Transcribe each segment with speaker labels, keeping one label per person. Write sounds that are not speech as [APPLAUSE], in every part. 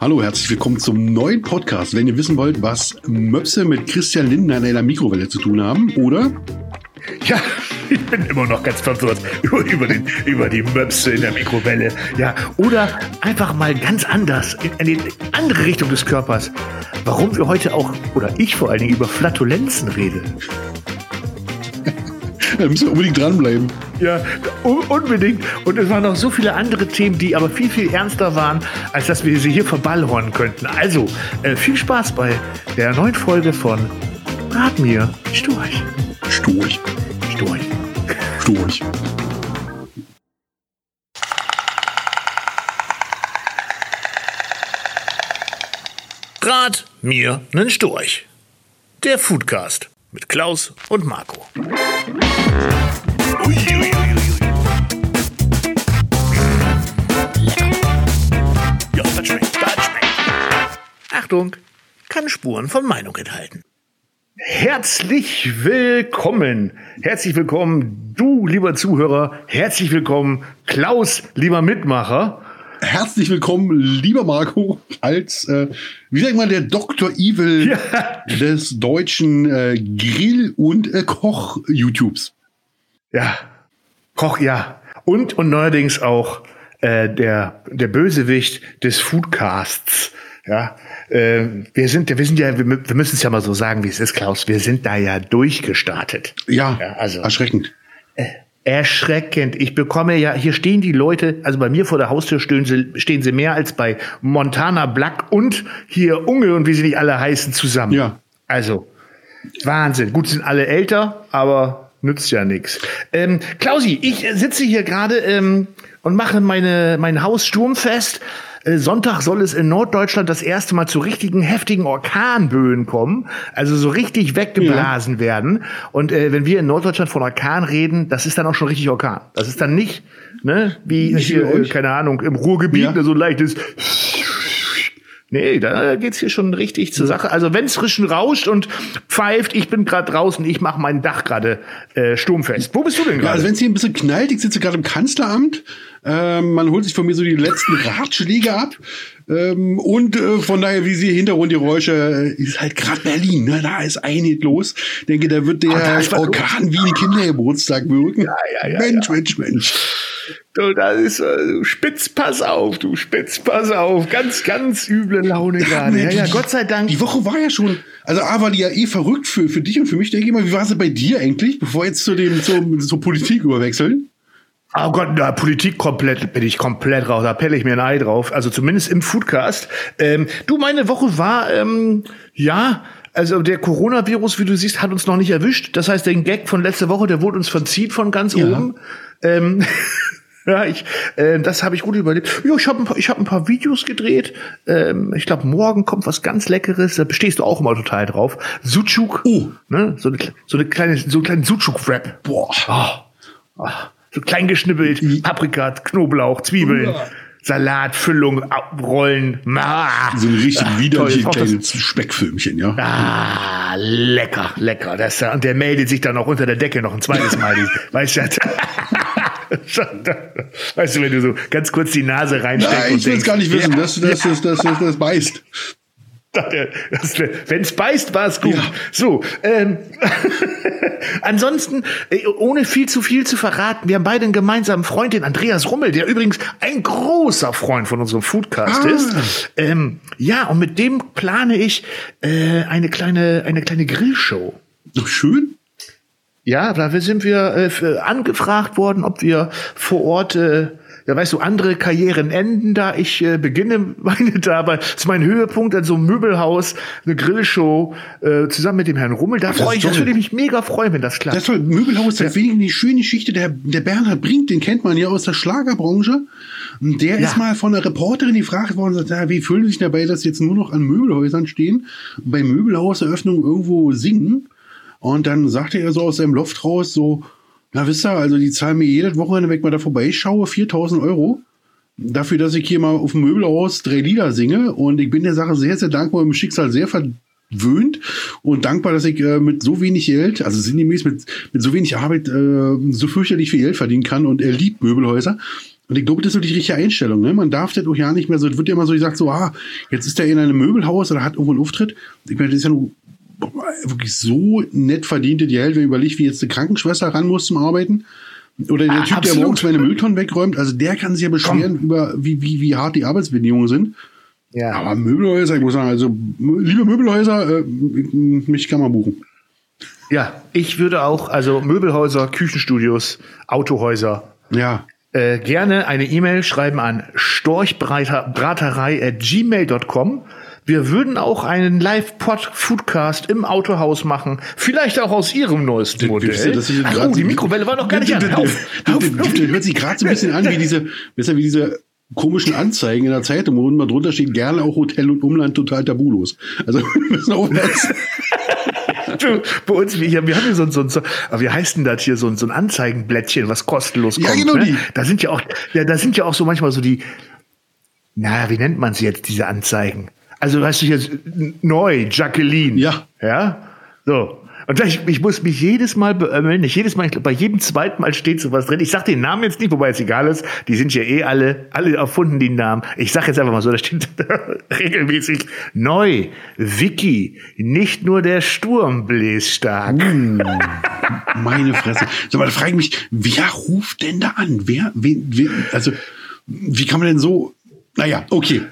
Speaker 1: Hallo, herzlich willkommen zum neuen Podcast. Wenn ihr wissen wollt, was Möpse mit Christian Lindner in einer Mikrowelle zu tun haben, oder?
Speaker 2: Ja, [LAUGHS] ich bin immer noch ganz verwirrt über, über, den, über die Möpse in der Mikrowelle. Ja, oder einfach mal ganz anders, in, in die andere Richtung des Körpers. Warum wir heute auch, oder ich vor allen Dingen, über Flatulenzen rede.
Speaker 1: Da [LAUGHS] müssen wir unbedingt dranbleiben.
Speaker 2: Ja, un unbedingt. Und es waren noch so viele andere Themen, die aber viel, viel ernster waren, als dass wir sie hier verballhornen könnten. Also, äh, viel Spaß bei der neuen Folge von Rat mir, Storch.
Speaker 1: Storch.
Speaker 2: Storch.
Speaker 1: Storch.
Speaker 2: Rat mir nen Storch. Der Foodcast mit Klaus und Marco. Achtung, kann Spuren von Meinung enthalten. Herzlich willkommen, herzlich willkommen, du lieber Zuhörer, herzlich willkommen, Klaus, lieber Mitmacher.
Speaker 1: Herzlich willkommen, lieber Marco, als, äh, wie sag ich mal, der Dr. Evil
Speaker 2: Ja.
Speaker 1: des deutschen äh, Grill- und äh, Koch-YouTubes.
Speaker 2: Ja, Koch, ja. Und, und neuerdings auch äh, der, der Bösewicht des Foodcasts. Ja, äh, wir sind, wir sind ja, wir, wir müssen es ja mal so sagen, wie es ist, Klaus. Wir sind da ja durchgestartet.
Speaker 1: Ja,
Speaker 2: Ja, also-
Speaker 1: erschreckend.
Speaker 2: Erschreckend. Ich bekomme ja, hier stehen die Leute, also bei mir vor der Haustür stehen sie, stehen sie mehr als bei Montana Black und hier Unge und wie sie nicht alle heißen zusammen.
Speaker 1: Ja.
Speaker 2: Also, Wahnsinn. Gut, sind alle älter, aber nützt ja nichts. Ähm, Klausi, ich sitze hier gerade ähm, und mache meine, mein Haus sturmfest. Äh, Sonntag soll es in Norddeutschland das erste Mal zu richtigen heftigen Orkanböen kommen, also so richtig weggeblasen werden. Und äh, wenn wir in Norddeutschland von Orkan reden, das ist dann auch schon richtig Orkan. Das ist dann nicht, ne, wie
Speaker 1: Nicht
Speaker 2: hier, äh, keine Ahnung, im Ruhrgebiet,
Speaker 1: Ja.
Speaker 2: ne, so ein leichtes Nee, da geht's hier schon richtig zur Sache. Also wenn's frischen rauscht und pfeift, ich bin gerade draußen, ich mache mein Dach gerade äh, sturmfest. Wo bist du denn
Speaker 1: Ja,
Speaker 2: gerade?
Speaker 1: also wenn es hier ein bisschen knallt, ich sitze gerade im Kanzleramt, ähm, man holt sich von mir so die letzten [LAUGHS] Ratschläge ab. Ähm, und äh, von daher, wie Sie Hintergrundgeräusche, äh, ist halt gerade Berlin, ne? da ist einiges los. Denke, da wird der
Speaker 2: was
Speaker 1: Orkan wie ein Kindergeburtstag wirken.
Speaker 2: ja, ja,
Speaker 1: Mensch, Mensch, Mensch.
Speaker 2: Du, da ist äh, du spitz, pass auf, du spitz, pass auf. Ganz, ganz üble Laune gerade. Ja,
Speaker 1: Die-
Speaker 2: ja, Gott sei Dank.
Speaker 1: Die Woche war ja schon, also A war die ja eh verrückt für, für dich und für mich. Denke ich mal, wie war es bei dir eigentlich, bevor wir jetzt zu dem, zur, zur Politik überwechseln?
Speaker 2: Oh Gott, na, Politik komplett, bin ich komplett raus. Da pelle ich mir ein Ei drauf. Also zumindest im Foodcast. Ähm, du, meine Woche war, ähm, ja, also der Coronavirus, wie du siehst, hat uns noch nicht erwischt. Das heißt, den Gag von letzter Woche, der wurde uns verzieht von ganz
Speaker 1: Ja.
Speaker 2: oben. Ähm, [LAUGHS] ja, ich, äh, das habe ich gut überlebt. Ja, ich habe ein, paar- ich hab ein paar Videos gedreht. Ähm, ich glaube, morgen kommt was ganz Leckeres. Da bestehst du auch immer total drauf. Sucuk.
Speaker 1: Oh.
Speaker 2: Ne? So, eine, so eine kleine, so einen kleinen Sucuk-Wrap.
Speaker 1: Boah.
Speaker 2: Oh, oh, so klein geschnippelt, Paprika, Knoblauch, Zwiebeln,
Speaker 1: Ja.
Speaker 2: Salat, Füllung, Rollen. Ah,
Speaker 1: So ein richtig widerliches Speckfilmchen, ja.
Speaker 2: Ah, lecker, lecker. Das, ja- und der meldet sich dann auch unter der Decke noch ein zweites Mal. [LAUGHS] Weißt du, [LAUGHS] weißt du, wenn du so ganz kurz die Nase reinsteckst und
Speaker 1: ich will es gar nicht wissen,
Speaker 2: ja,
Speaker 1: dass das, das, das, das, das beißt.
Speaker 2: Wenn es beißt, war es gut.
Speaker 1: Ja.
Speaker 2: So, ähm, [LAUGHS] ansonsten, äh, ohne viel zu viel zu verraten, wir haben beide einen gemeinsamen Freund, den Andreas Rummel, der übrigens ein großer Freund von unserem Foodcast
Speaker 1: Ah.
Speaker 2: ist. Ähm, ja, und mit dem plane ich äh, eine kleine, eine kleine Grillshow.
Speaker 1: Doch schön.
Speaker 2: Ja, da sind wir äh, angefragt worden, ob wir vor Ort, äh, ja weißt du, andere Karrieren enden, da ich äh, beginne meine [LAUGHS] dabei. Das ist mein Höhepunkt, also ein Möbelhaus, eine Grillshow, äh, zusammen mit dem Herrn Rummel. Da
Speaker 1: das
Speaker 2: freue ich, das
Speaker 1: toll.
Speaker 2: würde ich mich mega freuen, wenn das klappt.
Speaker 1: Das ist toll. Möbelhaus, das ja. die schöne Geschichte. Der, der Bernhard Brink, den kennt man ja aus der Schlagerbranche. Und der
Speaker 2: Ja.
Speaker 1: ist mal von einer Reporterin gefragt worden, sagt, ja, wie fühlen Sie sich dabei, dass jetzt nur noch an Möbelhäusern stehen, bei Möbelhauseröffnung irgendwo singen? Und dann sagte er so aus seinem Loft raus, so, na wisst ihr, also die zahlen mir jedes Wochenende, wenn ich mal da vorbeischaue, 4000 Euro. Dafür, dass ich hier mal auf dem Möbelhaus drei Lieder singe. Und ich bin der Sache sehr, sehr dankbar, im Schicksal sehr verwöhnt und dankbar, dass ich äh, mit so wenig Geld, also sinngemäß mit, mit so wenig Arbeit, äh, so fürchterlich viel Geld verdienen kann. Und er liebt Möbelhäuser. Und ich glaube, das ist so die richtige Einstellung. Ne? Man darf das auch ja nicht mehr so, es wird ja immer so gesagt, so, ah, jetzt ist er in einem Möbelhaus oder hat irgendwo einen Auftritt. Ich meine, das ist ja nur wirklich so nett verdiente Geld, wenn ich überlege, wie jetzt eine Krankenschwester ran muss zum Arbeiten. Oder der
Speaker 2: Ah,
Speaker 1: Typ,
Speaker 2: absolut.
Speaker 1: der morgens meine Mülltonnen wegräumt, also der kann sich ja beschweren über, wie, wie, wie hart die Arbeitsbedingungen sind.
Speaker 2: Ja.
Speaker 1: Aber Möbelhäuser, ich muss sagen, also, liebe Möbelhäuser, äh, mich kann man buchen.
Speaker 2: Ja, ich würde auch, also Möbelhäuser, Küchenstudios, Autohäuser,
Speaker 1: Ja.
Speaker 2: äh, gerne eine E-Mail schreiben an storchbraterei.gmail.com. Wir würden auch einen Live-Pod-Foodcast im Autohaus machen. Vielleicht auch aus Ihrem neuesten Modell.
Speaker 1: Ich
Speaker 2: Ach, oh, die Mikrowelle war noch gar nicht an. Auf, auf,
Speaker 1: hört sich gerade so ein bisschen an wie diese, ihr, wie diese komischen Anzeigen in der Zeitung, wo mal drunter steht, gerne auch Hotel und Umland total tabulos. Also, [LAUGHS] wir müssen aufpassen.
Speaker 2: Du, bei uns, wir, wir haben hier so ein, so ein, so, aber wie heißt denn das hier, so ein, so ein Anzeigenblättchen, was kostenlos
Speaker 1: Ja,
Speaker 2: kommt.
Speaker 1: genau
Speaker 2: ne?
Speaker 1: die.
Speaker 2: Da sind ja auch, ja, da sind ja auch so manchmal so die, naja, wie nennt man sie jetzt, diese Anzeigen? Also, weißt du jetzt, neu, Jacqueline.
Speaker 1: Ja.
Speaker 2: Ja? So. Und ich, ich muss mich jedes Mal beömmeln, nicht jedes Mal, ich glaub, bei jedem zweiten Mal steht sowas drin. Ich sag den Namen jetzt nicht, wobei es egal ist. Die sind ja eh alle, alle erfunden, die Namen. Ich sag jetzt einfach mal so, da steht [LAUGHS] regelmäßig neu, Vicky, nicht nur der Sturm bläst stark.
Speaker 1: Meine Fresse. So, aber da frage ich mich, wer ruft denn da an? Wer, wen, wen, also, wie kann man denn so, naja, okay.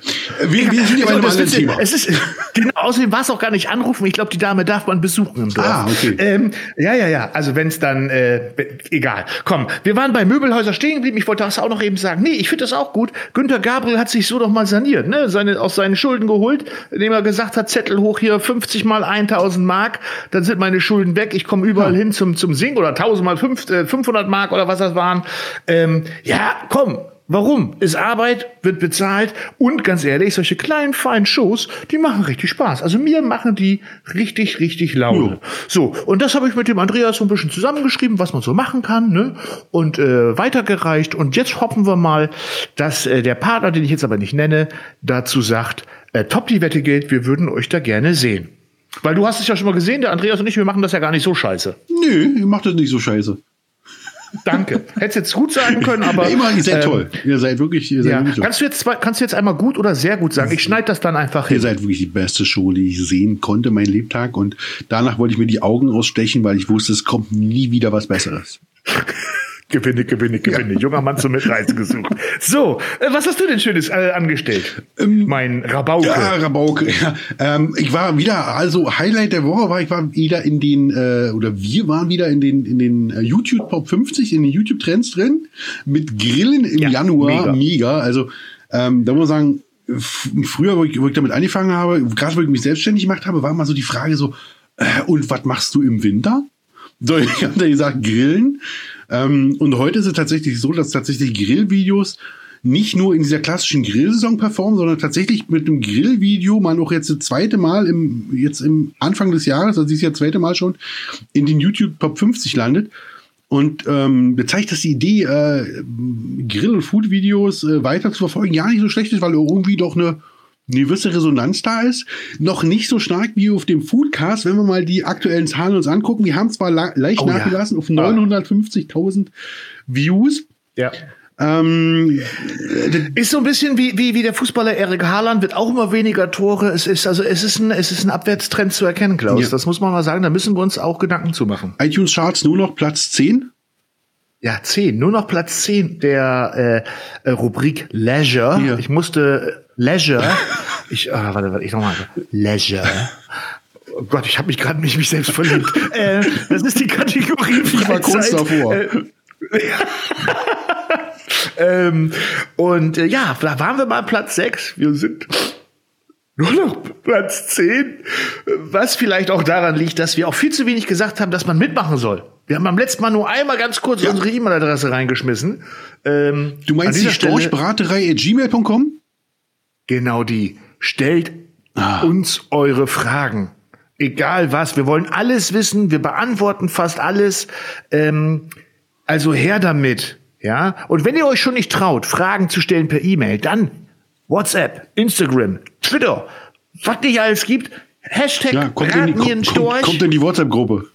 Speaker 1: Wir, wir sind ja bei einem
Speaker 2: Das
Speaker 1: anderen Thema.
Speaker 2: Es ist, [LAUGHS] genau, außerdem war es auch gar nicht anrufen. Ich glaube, die Dame darf man besuchen im Dorf.
Speaker 1: Ah, okay.
Speaker 2: Ähm, ja, ja, ja. Also wenn es dann, äh, egal. Komm, wir waren bei Möbelhäuser stehen geblieben. Ich wollte das auch noch eben sagen. Nee, ich finde das auch gut. Günter Gabriel hat sich so doch mal saniert, ne? Seine, aus seinen Schulden geholt, indem er gesagt hat, Zettel hoch hier 50 mal 1000 Mark, dann sind meine Schulden weg. Ich komme überall hin zum, zum Singen oder 1000 mal fünf- äh, 500 Mark oder was das waren. Ähm, ja, komm. Warum? Ist Arbeit, wird bezahlt und ganz ehrlich, solche kleinen, feinen Shows, die machen richtig Spaß. Also mir machen die richtig, richtig Laune.
Speaker 1: Ja.
Speaker 2: So, und das habe ich mit dem Andreas so ein bisschen zusammengeschrieben, was man so machen kann, ne? Und äh, weitergereicht. Und jetzt hoffen wir mal, dass äh, der Partner, den ich jetzt aber nicht nenne, dazu sagt, äh, top die Wette gilt, wir würden euch da gerne sehen. Weil du hast es ja schon mal gesehen, der Andreas und ich, wir machen das ja gar nicht so scheiße.
Speaker 1: Nö, ihr macht das nicht so scheiße.
Speaker 2: Danke. Hättest jetzt gut sagen können, aber.
Speaker 1: immer, ihr seid
Speaker 2: ähm,
Speaker 1: toll. Ihr seid wirklich, ihr seid
Speaker 2: Ja.
Speaker 1: wirklich toll.
Speaker 2: Kannst du jetzt kannst du jetzt einmal gut oder sehr gut sagen? Ich schneide das dann einfach
Speaker 1: Ihr
Speaker 2: hin.
Speaker 1: seid wirklich die beste Show, die ich sehen konnte, mein Lebtag. Und danach wollte ich mir die Augen ausstechen, weil ich wusste, es kommt nie wieder was Besseres. [LAUGHS]
Speaker 2: Gewinne, gewinne, gewinne. Junger Mann zum Mitreißen gesucht. [LAUGHS] So, äh, was hast du denn Schönes äh, angestellt? mein Rabauke.
Speaker 1: Ähm, Ja, Rabauke. Ja. Ähm, ich war wieder, also Highlight der Woche war, ich war wieder in den, äh, oder wir waren wieder in den, in den äh, YouTube Top 50, in den YouTube Trends drin, mit Grillen im
Speaker 2: Ja,
Speaker 1: Januar.
Speaker 2: mega.
Speaker 1: Mega. Also, ähm, da muss man sagen, früher, wo ich, wo ich damit angefangen habe, gerade wo ich mich selbstständig gemacht habe, war mal so die Frage so, äh, und was machst du im Winter? So, [LAUGHS] ich habe da gesagt, Grillen. Ähm, und heute ist es tatsächlich so, dass tatsächlich Grillvideos nicht nur in dieser klassischen Grillsaison performen, sondern tatsächlich mit einem Grillvideo man auch jetzt das zweite Mal im, jetzt im Anfang des Jahres, also dieses Jahr zweite Mal schon, in den YouTube Top 50 landet. Und ähm, das zeigt, dass die Idee, äh, Grill- und Food-Videos äh, weiter zu verfolgen, ja nicht so schlecht ist, weil irgendwie doch eine, eine gewisse Resonanz da ist. Noch nicht so stark wie auf dem Foodcast, wenn wir mal die aktuellen Zahlen uns angucken. Die haben zwar leicht
Speaker 2: Oh ja.
Speaker 1: nachgelassen auf
Speaker 2: Ah.
Speaker 1: 950.000 Views.
Speaker 2: Ja.
Speaker 1: Ähm,
Speaker 2: Ist so ein bisschen wie, wie, wie der Fußballer Erik Haaland, wird auch immer weniger Tore. Es ist, also, es ist ein, es ist ein Abwärtstrend zu erkennen, Klaus.
Speaker 1: Ja.
Speaker 2: Das muss man mal sagen. Da müssen wir uns auch Gedanken zu machen.
Speaker 1: iTunes Charts nur noch Platz 10.
Speaker 2: Ja, zehn. Nur noch Platz zehn der äh, Rubrik Leisure.
Speaker 1: Ja.
Speaker 2: Ich musste äh, Leisure. [LAUGHS] ich, ah, warte, warte, ich nochmal. Leisure. Oh Gott, ich habe mich gerade mich, mich selbst verliebt. [LAUGHS] äh, das ist die Kategorie
Speaker 1: Ich war kurz davor.
Speaker 2: Äh, [LAUGHS] ähm, und äh, ja, da waren wir mal Platz sechs. Wir sind nur noch Platz 10, was vielleicht auch daran liegt, dass wir auch viel zu wenig gesagt haben, dass man mitmachen soll. Wir haben beim letzten Mal nur einmal ganz kurz
Speaker 1: Ja.
Speaker 2: unsere E-Mail-Adresse reingeschmissen. Ähm,
Speaker 1: Du meinst die
Speaker 2: dieser Stelle-
Speaker 1: Storchbraterei at gmail.com?
Speaker 2: Genau die. Stellt
Speaker 1: Ah.
Speaker 2: uns eure Fragen. Egal was. Wir wollen alles wissen. Wir beantworten fast alles. Ähm, also her damit. Ja. Und wenn ihr euch schon nicht traut, Fragen zu stellen per E-Mail, dann WhatsApp, Instagram, Twitter, was nicht alles gibt. Hashtag
Speaker 1: Ja, kommt in die, kommt, kommt in die WhatsApp-Gruppe.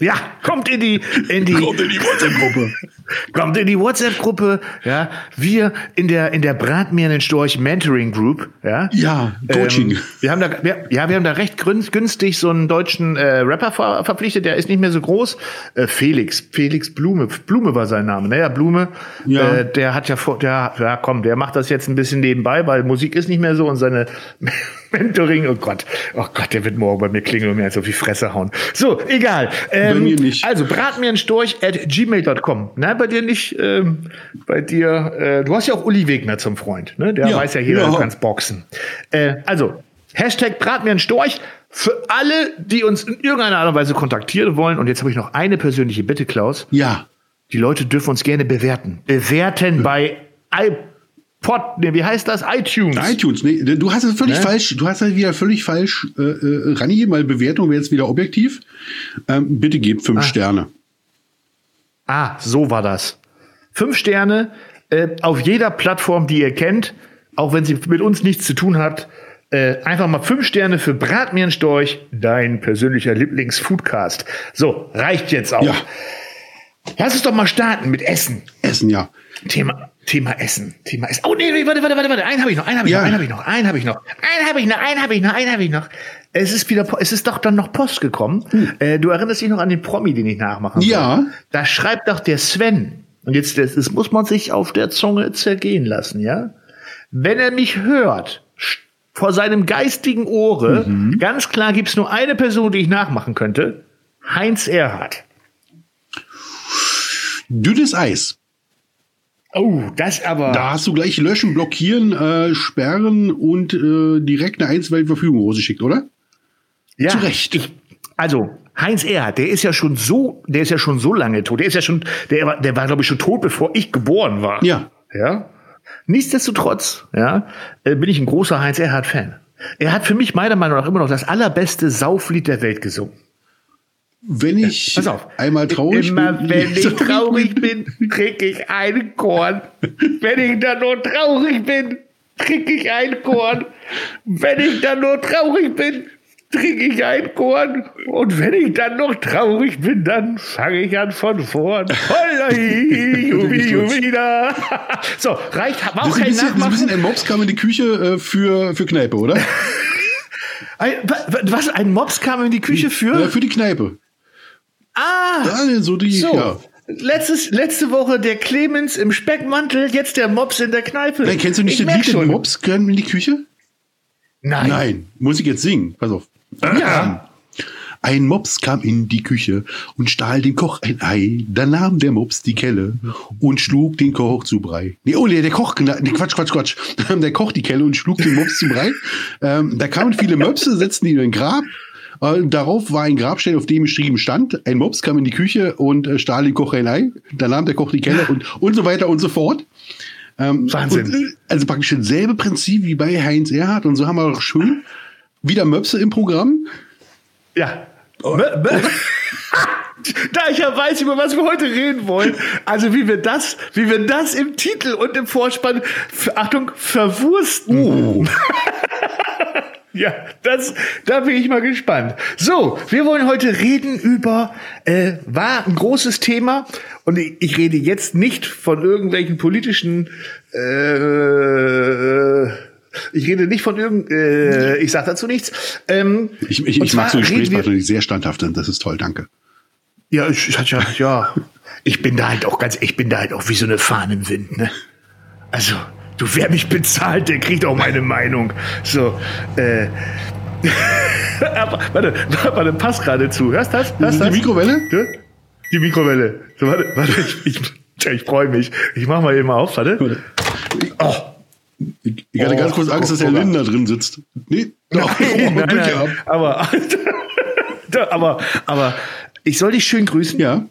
Speaker 2: Ja, kommt in die, in die,
Speaker 1: Kommt in die WhatsApp-Gruppe. [LAUGHS]
Speaker 2: kommt in die WhatsApp-Gruppe, ja. Wir in der, in der Bratmiernen-Storch Mentoring Group, ja.
Speaker 1: Ja, Coaching.
Speaker 2: Ähm, wir haben da, wir, ja, wir haben da recht günstig so einen deutschen äh, Rapper ver verpflichtet, der ist nicht mehr so groß. Äh, Felix, Felix Blume, Blume war sein Name, naja, Blume.
Speaker 1: Ja.
Speaker 2: Äh, der hat ja vor, der, ja komm, der macht das jetzt ein bisschen nebenbei, weil Musik ist nicht mehr so und seine [LAUGHS] Mentoring, oh Gott, oh Gott, der wird morgen bei mir klingeln und mir jetzt auf die Fresse hauen. So, egal. Ähm,
Speaker 1: Bei mir nicht.
Speaker 2: Also, brat mir einen Storch at gmail.com. Nein, bei dir nicht, ähm, bei dir, äh, du hast ja auch Uli Wegner zum Freund, ne? Der
Speaker 1: Ja,
Speaker 2: weiß ja jeder,
Speaker 1: ja.
Speaker 2: du kannst boxen. Äh, also, Hashtag brat mir einen Storch für alle, die uns in irgendeiner Art und Weise kontaktieren wollen. Und jetzt habe ich noch eine persönliche Bitte, Klaus.
Speaker 1: Ja.
Speaker 2: Die Leute dürfen uns gerne bewerten. Bewerten bei iPod, ne, wie heißt das? iTunes.
Speaker 1: iTunes, nee, du hast es völlig
Speaker 2: Ne?
Speaker 1: falsch, du hast halt wieder völlig falsch äh, äh, rangegeben, weil Bewertung wäre jetzt wieder objektiv. Ähm, bitte gebt fünf Sterne.
Speaker 2: Ah, so war das. Fünf Sterne äh, auf jeder Plattform, die ihr kennt, auch wenn sie mit uns nichts zu tun hat. Äh, einfach mal fünf Sterne für Bratmierenstorch, dein persönlicher Lieblingsfoodcast. So, reicht jetzt auch.
Speaker 1: Ja.
Speaker 2: Lass uns doch mal starten mit Essen.
Speaker 1: Essen, ja.
Speaker 2: Thema, Thema Essen. Thema Essen. Oh nee, nee, warte, warte, warte, warte. Einen habe ich noch, einen habe ich
Speaker 1: Ja.
Speaker 2: noch, einen habe ich noch, einen habe ich noch, einen habe ich noch, einen habe ich noch, einen habe ich noch. Es ist wieder, es ist doch dann noch Post gekommen. Äh, du erinnerst dich noch an den Promi, den ich nachmachen soll.
Speaker 1: Ja.
Speaker 2: Da schreibt doch der Sven. Und jetzt, das, das muss man sich auf der Zunge zergehen lassen, ja? Wenn er mich hört, vor seinem geistigen Ohre, ganz klar gibt's nur eine Person, die ich nachmachen könnte. Heinz Erhardt.
Speaker 1: Dünnes Eis.
Speaker 2: Oh, das aber.
Speaker 1: Da hast du gleich löschen, blockieren, äh, sperren und äh, direkt eine einstweilige Verfügung rausgeschickt, oder?
Speaker 2: Ja,
Speaker 1: Zu Recht.
Speaker 2: Ich, also Heinz Erhardt, der ist ja schon so, der ist ja schon so lange tot. Der ist ja schon, der war, der war glaube ich schon tot, bevor ich geboren war.
Speaker 1: Ja.
Speaker 2: Ja. Nichtsdestotrotz, ja, äh, bin ich ein großer Heinz Erhardt Fan. Er hat für mich meiner Meinung nach immer noch das allerbeste Sauflied der Welt gesungen.
Speaker 1: Wenn ich
Speaker 2: Pass auf.
Speaker 1: einmal traurig
Speaker 2: Immer
Speaker 1: bin.
Speaker 2: wenn [LAUGHS] ich traurig bin, krieg ich ein Korn. Wenn ich dann nur traurig bin, krieg ich ein Korn. Wenn ich dann nur traurig bin, krieg ich ein Korn. Und wenn ich dann noch traurig bin, dann fange ich an von vorn. [LAUGHS] Da. [LAUGHS] So, reicht, war auch kein
Speaker 1: bisschen, das ist ein
Speaker 2: Nachmachen.
Speaker 1: Mops kam in die Küche äh, für, für Kneipe, oder?
Speaker 2: Ein, wa- wa- was, ein Mops kam in die Küche
Speaker 1: Ja,
Speaker 2: für?
Speaker 1: für die Kneipe.
Speaker 2: Ah!
Speaker 1: Ja, so die,
Speaker 2: So,
Speaker 1: ja.
Speaker 2: letztes, letzte Woche der Clemens im Speckmantel, jetzt der Mops in der Kneipe.
Speaker 1: Nein, kennst du nicht
Speaker 2: ich
Speaker 1: das Lied, den
Speaker 2: schon.
Speaker 1: Mops können in die Küche?
Speaker 2: Nein.
Speaker 1: Nein. Muss ich jetzt singen? Pass auf.
Speaker 2: Ja.
Speaker 1: Ein Mops kam in die Küche und stahl dem Koch ein Ei. Da nahm der Mops die Kelle und schlug den Koch zu Brei. Nee, oh, nee, der Koch, nee, Quatsch, Quatsch, Quatsch. [LAUGHS] Da nahm der Koch die Kelle und schlug den Mops zu Brei. Ähm, da kamen viele Möpse, setzten ihn in ein Grab. Äh, darauf war ein Grabstein, auf dem geschrieben stand, ein Mops kam in die Küche und äh, stahl dem Koch ein Ei. Da nahm der Koch die Kelle und, und so weiter und so fort. Ähm,
Speaker 2: Wahnsinn.
Speaker 1: Und, äh, also praktisch dasselbe Prinzip wie bei Heinz Erhardt. Und so haben wir auch schön wieder Möpse im Programm.
Speaker 2: Ja. Mö- [LAUGHS] Da ich ja weiß, über was wir heute reden wollen, also wie wir das, wie wir das im Titel und im Vorspann, Achtung, verwursten. [LAUGHS] Ja, das, da bin ich mal gespannt. So, wir wollen heute reden über, äh, war ein großes Thema und ich, ich rede jetzt nicht von irgendwelchen politischen, äh, ich rede nicht von irgend, äh, ich sag dazu nichts. Ähm,
Speaker 1: Ich, ich, ich mag so Gesprächspartner, die sehr standhaft sind. Das ist toll, danke.
Speaker 2: ja, ich, ich ja, ja. Ich bin da halt auch ganz, ich bin da halt auch wie so eine Fahne im Wind, ne? Also, du, wer mich bezahlt, der kriegt auch meine Meinung. So, äh. [LAUGHS] Aber, warte, warte, pass gerade zu. Hörst du das? Hörst
Speaker 1: Die
Speaker 2: das?
Speaker 1: Mikrowelle?
Speaker 2: Die Mikrowelle. So, warte, warte, ich, ich, ich freue mich. Ich mach mal eben mal auf, warte. Oh.
Speaker 1: Ich, ich hatte
Speaker 2: Oh,
Speaker 1: ganz kurz Angst, dass der
Speaker 2: guck mal.
Speaker 1: Lindner drin sitzt. Nee, oh,
Speaker 2: Nein, nein,
Speaker 1: gehabt.
Speaker 2: aber, [LAUGHS] aber, aber ich soll dich schön grüßen.
Speaker 1: Ja.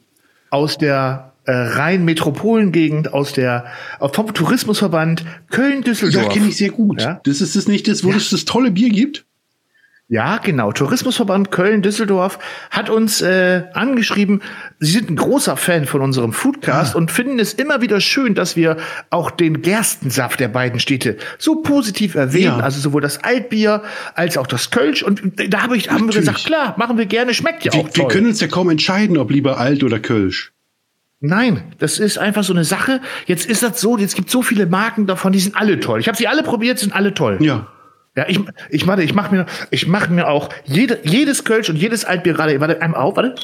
Speaker 2: aus der äh, Rhein-Metropolengegend, aus der äh, vom Tourismusverband
Speaker 1: Ja,
Speaker 2: Köln-Düsseldorf.
Speaker 1: kenne ich sehr gut.
Speaker 2: Ja?
Speaker 1: Das ist das nicht das, wo
Speaker 2: Ja.
Speaker 1: es das tolle Bier gibt?
Speaker 2: Ja, genau. Tourismusverband Köln-Düsseldorf hat uns äh, angeschrieben, sie sind ein großer Fan von unserem Foodcast ah. und finden es immer wieder schön, dass wir auch den Gerstensaft der beiden Städte so positiv erwähnen. Ja. Also sowohl das Altbier als auch das Kölsch. Und da hab ich, haben wir gesagt, klar, machen wir gerne, schmeckt ja
Speaker 1: wir,
Speaker 2: auch
Speaker 1: toll. Wir können uns ja kaum entscheiden, ob lieber Alt oder Kölsch.
Speaker 2: Nein, das ist einfach so eine Sache. Jetzt ist das so, jetzt gibt so viele Marken davon, die sind alle toll. Ich habe sie alle probiert, sind alle toll.
Speaker 1: Ja.
Speaker 2: Ja, ich, ich, warte, ich mache mir, ich mache mir auch jede, jedes Kölsch und jedes Altbier gerade, warte, einmal auf, warte.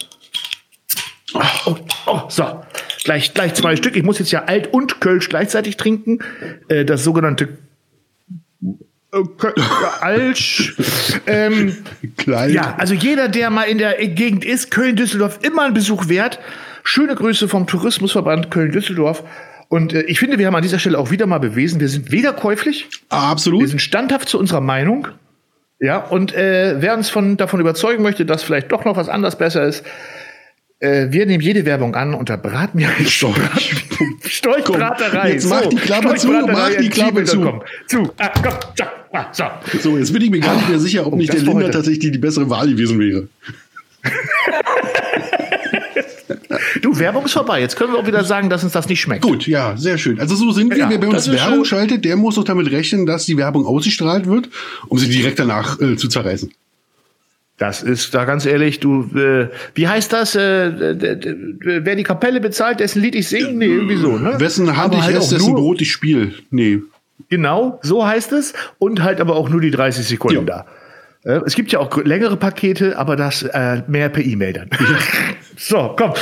Speaker 2: Oh, oh, oh, so. Gleich, gleich zwei Stück. Ich muss jetzt ja Alt und Kölsch gleichzeitig trinken. Äh, das sogenannte äh, Alsch. [LAUGHS] ähm, Klein. Ja, also jeder, der mal in der Gegend ist, Köln-Düsseldorf, immer ein Besuch wert. Schöne Grüße vom Tourismusverband Köln-Düsseldorf. Und äh, ich finde, wir haben an dieser Stelle auch wieder mal bewiesen, wir sind weder käuflich.
Speaker 1: Absolut.
Speaker 2: Wir sind standhaft zu unserer Meinung. Ja, und äh, wer uns von, davon überzeugen möchte, dass vielleicht doch noch was anders besser ist, äh, wir nehmen jede Werbung an unter Bratmir
Speaker 1: Stolchbraterei. Jetzt mach die Klappe zu, mach die Klappe zu. Zu. Ah, komm, zack, ah, so. so, jetzt bin ich mir gar nicht mehr sicher, ob oh, nicht der Linder tatsächlich die, die bessere Wahl gewesen wäre. [LAUGHS]
Speaker 2: Du, Werbung ist vorbei. Jetzt können wir auch wieder sagen, dass uns das nicht schmeckt.
Speaker 1: Gut, ja, sehr schön. Also so sind wir. Ja, Wer bei uns Werbung schön. schaltet, der muss doch damit rechnen, dass die Werbung ausgestrahlt wird, um sie direkt danach äh, zu zerreißen.
Speaker 2: Das ist da ganz ehrlich, du, äh, wie heißt das? Äh, wer die Kapelle bezahlt, dessen Lied ich singe? Nee, irgendwie so, ne?
Speaker 1: Wessen Hand aber ich halt esse, dessen Brot ich spiele. Nee.
Speaker 2: Genau, so heißt es. Und halt aber auch nur die 30 Sekunden ja. da. Äh, es gibt ja auch längere Pakete, aber das äh, mehr per E-Mail dann. [LAUGHS] so, komm.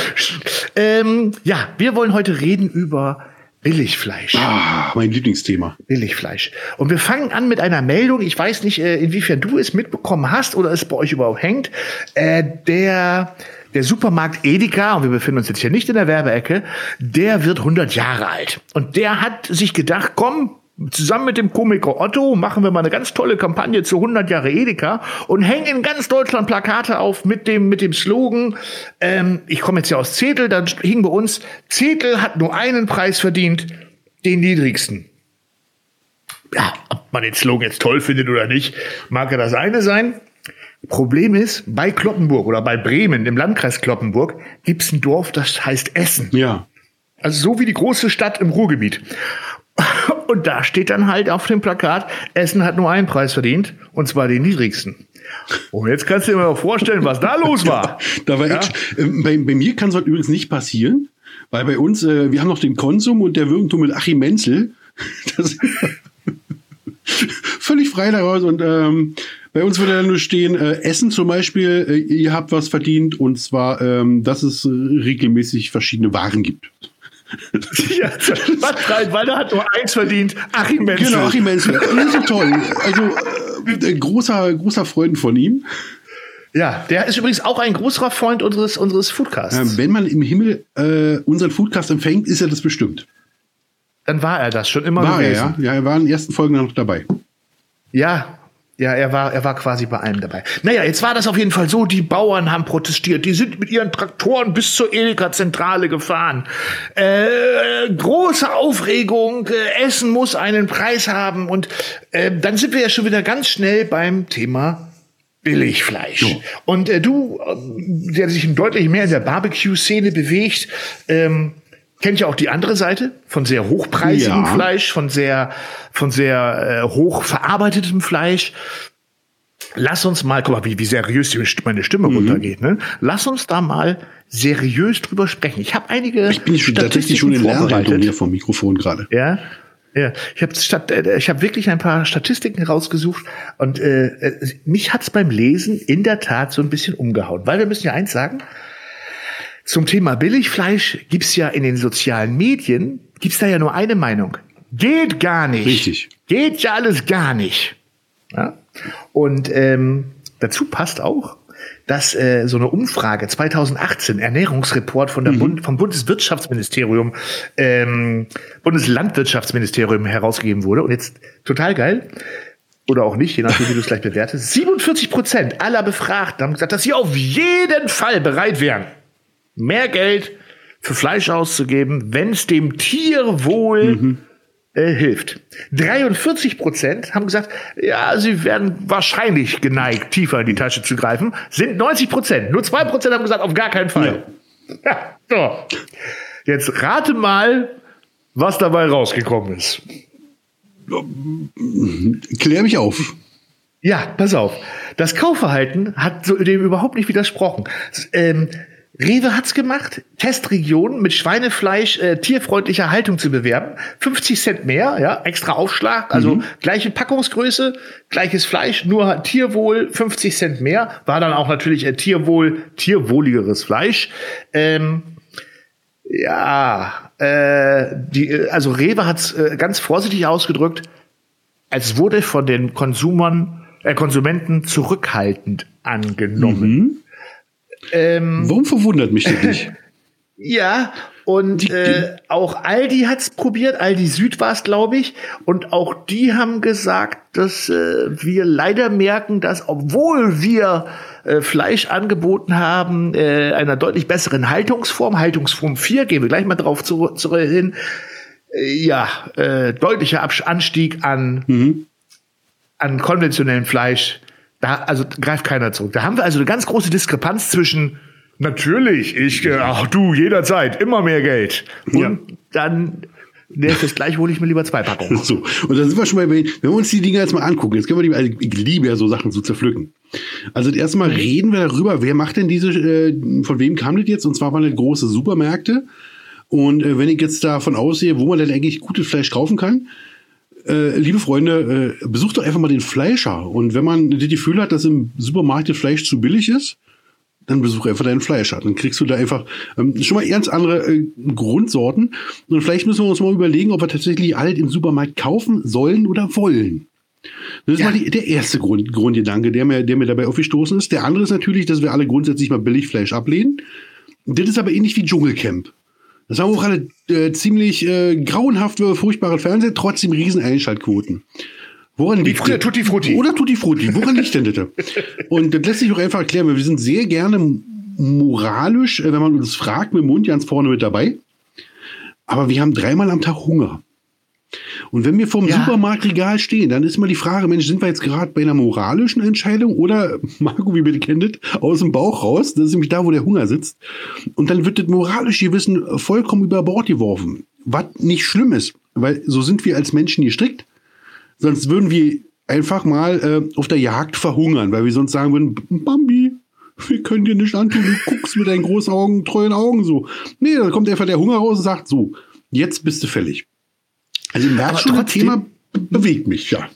Speaker 2: Ähm, ja, wir wollen heute reden über Billigfleisch.
Speaker 1: Ah, mein Lieblingsthema.
Speaker 2: Billigfleisch. Und wir fangen an mit einer Meldung. Ich weiß nicht, äh, inwiefern du es mitbekommen hast oder es bei euch überhaupt hängt. Äh, der der Supermarkt Edeka, und wir befinden uns jetzt hier nicht in der Werbeecke, der wird 100 Jahre alt. Und der hat sich gedacht, komm, Zusammen mit dem Komiker Otto machen wir mal eine ganz tolle Kampagne zu 100 Jahre Edeka und hängen in ganz Deutschland Plakate auf mit dem, mit dem Slogan, ähm, ich komme jetzt ja aus Zetel, dann hing bei uns, Zetel hat nur einen Preis verdient, den niedrigsten. Ja, ob man den Slogan jetzt toll findet oder nicht, mag ja das eine sein. Problem ist, bei Kloppenburg oder bei Bremen, im Landkreis Kloppenburg, gibt's ein Dorf, das heißt Essen.
Speaker 1: Ja.
Speaker 2: Also so wie die große Stadt im Ruhrgebiet. Und da steht dann halt auf dem Plakat, Essen hat nur einen Preis verdient, und zwar den niedrigsten. Und jetzt kannst du dir mal vorstellen, was da [LAUGHS] los war.
Speaker 1: da war ja? echt, äh, bei, bei, mir kann es halt übrigens nicht passieren, weil bei uns, äh, wir haben noch den Konsum und der Würgentum mit Achim Menzel. [LAUGHS] Das völlig frei daraus und ähm, bei uns würde dann nur stehen, äh, Essen zum Beispiel, äh, ihr habt was verdient und zwar, ähm, dass es regelmäßig verschiedene Waren gibt
Speaker 2: ja, was rein, weil er hat nur eins verdient. Achim Menzel.
Speaker 1: Genau, Achim Menzel. [LAUGHS] So toll. Also, äh, großer, großer Freund von ihm.
Speaker 2: Ja, der ist übrigens auch ein großer Freund unseres, unseres Foodcasts.
Speaker 1: Ja, wenn man im Himmel äh, unseren Foodcast empfängt, ist er das bestimmt.
Speaker 2: Dann war er das schon immer
Speaker 1: war gewesen. Er, ja. ja, er war in den ersten Folgen noch dabei.
Speaker 2: Ja, ja, er war, er war quasi bei allem dabei. Naja, jetzt war das auf jeden Fall so, die Bauern haben protestiert. Die sind mit ihren Traktoren bis zur Edeka-Zentrale gefahren. Äh, große Aufregung, äh, Essen muss einen Preis haben. Und äh, dann sind wir ja schon wieder ganz schnell beim Thema Billigfleisch. Jo. Und äh, du, äh, der sich deutlich mehr in der Barbecue-Szene bewegt, ähm, kennt ja auch die andere Seite von sehr hochpreisigem ja. Fleisch, von sehr, von sehr äh, hoch verarbeitetem Fleisch. Lass uns mal, guck mal, wie, wie seriös meine Stimme mhm. runtergeht. Ne? Lass uns da mal seriös drüber sprechen. Ich habe einige.
Speaker 1: Ich bin schon tatsächlich schon in Lernhaltung hier vom Mikrofon gerade.
Speaker 2: Ja. Ja, ich habe äh, ich hab wirklich ein paar Statistiken rausgesucht und äh, äh mich hat's beim Lesen in der Tat so ein bisschen umgehauen. Weil wir müssen ja eins sagen, zum Thema Billigfleisch gibt's ja in den sozialen Medien, gibt's da ja nur eine Meinung. Geht gar nicht.
Speaker 1: Richtig.
Speaker 2: Geht ja alles gar nicht. Ja? Und ähm, dazu passt auch, dass äh, so eine Umfrage 2018, Ernährungsreport von der mhm. Bund, vom Bundeswirtschaftsministerium, ähm, Bundeslandwirtschaftsministerium herausgegeben wurde. Und jetzt total geil. Oder auch nicht, je nachdem, wie du es gleich bewertest. [LAUGHS] 47 Prozent aller Befragten haben gesagt, dass sie auf jeden Fall bereit wären, mehr Geld für Fleisch auszugeben, wenn es dem Tierwohl mhm. äh, hilft. 43 Prozent haben gesagt, ja, sie werden wahrscheinlich geneigt, tiefer in die Tasche zu greifen. Sind 90 Prozent. Nur zwei Prozent haben gesagt, auf gar keinen Fall. Ja. ja. so. Jetzt rate mal, was dabei rausgekommen ist.
Speaker 1: Klär mich auf.
Speaker 2: Ja, pass auf. Das Kaufverhalten hat dem überhaupt nicht widersprochen. Ähm, Rewe hat's gemacht, Testregionen mit Schweinefleisch äh, tierfreundlicher Haltung zu bewerben. 50 Cent mehr, ja, extra Aufschlag, also mhm. gleiche Packungsgröße, gleiches Fleisch, nur Tierwohl 50 Cent mehr. War dann auch natürlich äh, Tierwohl, tierwohligeres Fleisch. Ähm, ja, äh, die, äh, also Rewe hat's äh, ganz vorsichtig ausgedrückt, es wurde von den Konsumern, äh, Konsumenten zurückhaltend angenommen. Mhm.
Speaker 1: Ähm, Warum verwundert mich das nicht? [LAUGHS]
Speaker 2: ja, und die, die, äh, auch Aldi hat's probiert, Aldi Süd war es, glaube ich. Und auch die haben gesagt, dass äh, wir leider merken, dass obwohl wir äh, Fleisch angeboten haben, äh, einer deutlich besseren Haltungsform, Haltungsform 4, gehen wir gleich mal drauf zu, zu hin, äh, ja, äh, deutlicher Anstieg an, mhm. an konventionellem Fleisch da also greift keiner zurück. Da haben wir also eine ganz große Diskrepanz zwischen natürlich, ich, äh, ach du, jederzeit, immer mehr Geld. Und ja. dann ist jetzt gleich hole ich mir lieber zwei Packungen. [LAUGHS]
Speaker 1: So, und dann sind wir schon mal, wenn wir uns die Dinger jetzt mal angucken, jetzt können wir die, also ich liebe ja so Sachen zu zerpflücken. Also erstmal reden wir darüber, wer macht denn diese, äh, von wem kam das jetzt? Und zwar waren das große Supermärkte. Und äh, wenn ich jetzt davon aussehe, wo man denn eigentlich gutes Fleisch kaufen kann, äh, liebe Freunde, äh, besucht doch einfach mal den Fleischer. Und wenn man das Gefühl hat, dass im Supermarkt das Fleisch zu billig ist, dann besuch einfach deinen Fleischer. Dann kriegst du da einfach ähm, schon mal ganz andere äh, Grundsorten. Und vielleicht müssen wir uns mal überlegen, ob wir tatsächlich alt im Supermarkt kaufen sollen oder wollen. Das ist ja. mal die, der erste Grund, Grundgedanke, der mir, der mir dabei aufgestoßen ist. Der andere ist natürlich, dass wir alle grundsätzlich mal Billigfleisch ablehnen. Das ist aber ähnlich wie Dschungelcamp. Das haben auch alle äh, ziemlich äh, grauenhaft furchtbare Fernsehen, trotzdem riesen Einschaltquoten.
Speaker 2: Woran liegt das? Tutti Frutti.
Speaker 1: Oder Tutti Frutti. Woran liegt denn das? Und das lässt sich auch einfach erklären. Wir sind sehr gerne moralisch, äh, wenn man uns fragt, mit dem Mund ganz vorne mit dabei. Aber wir haben dreimal am Tag Hunger. Und wenn wir vorm ja. Supermarktregal stehen, dann ist mal die Frage, Mensch, sind wir jetzt gerade bei einer moralischen Entscheidung oder, [LAUGHS] Marco, wie wir kennt, aus dem Bauch raus? Das ist nämlich da, wo der Hunger sitzt. Und dann wird das moralische Gewissen vollkommen über Bord geworfen. Was nicht schlimm ist, weil so sind wir als Menschen gestrickt. Sonst würden wir einfach mal äh, auf der Jagd verhungern, weil wir sonst sagen würden, Bambi, wir können dir nicht antun, du guckst mit deinen großen Augen, treuen Augen so. Nee, dann kommt einfach der Hunger raus und sagt, so, jetzt bist du fällig. Also im merke schon, das Thema bewegt mich, ja.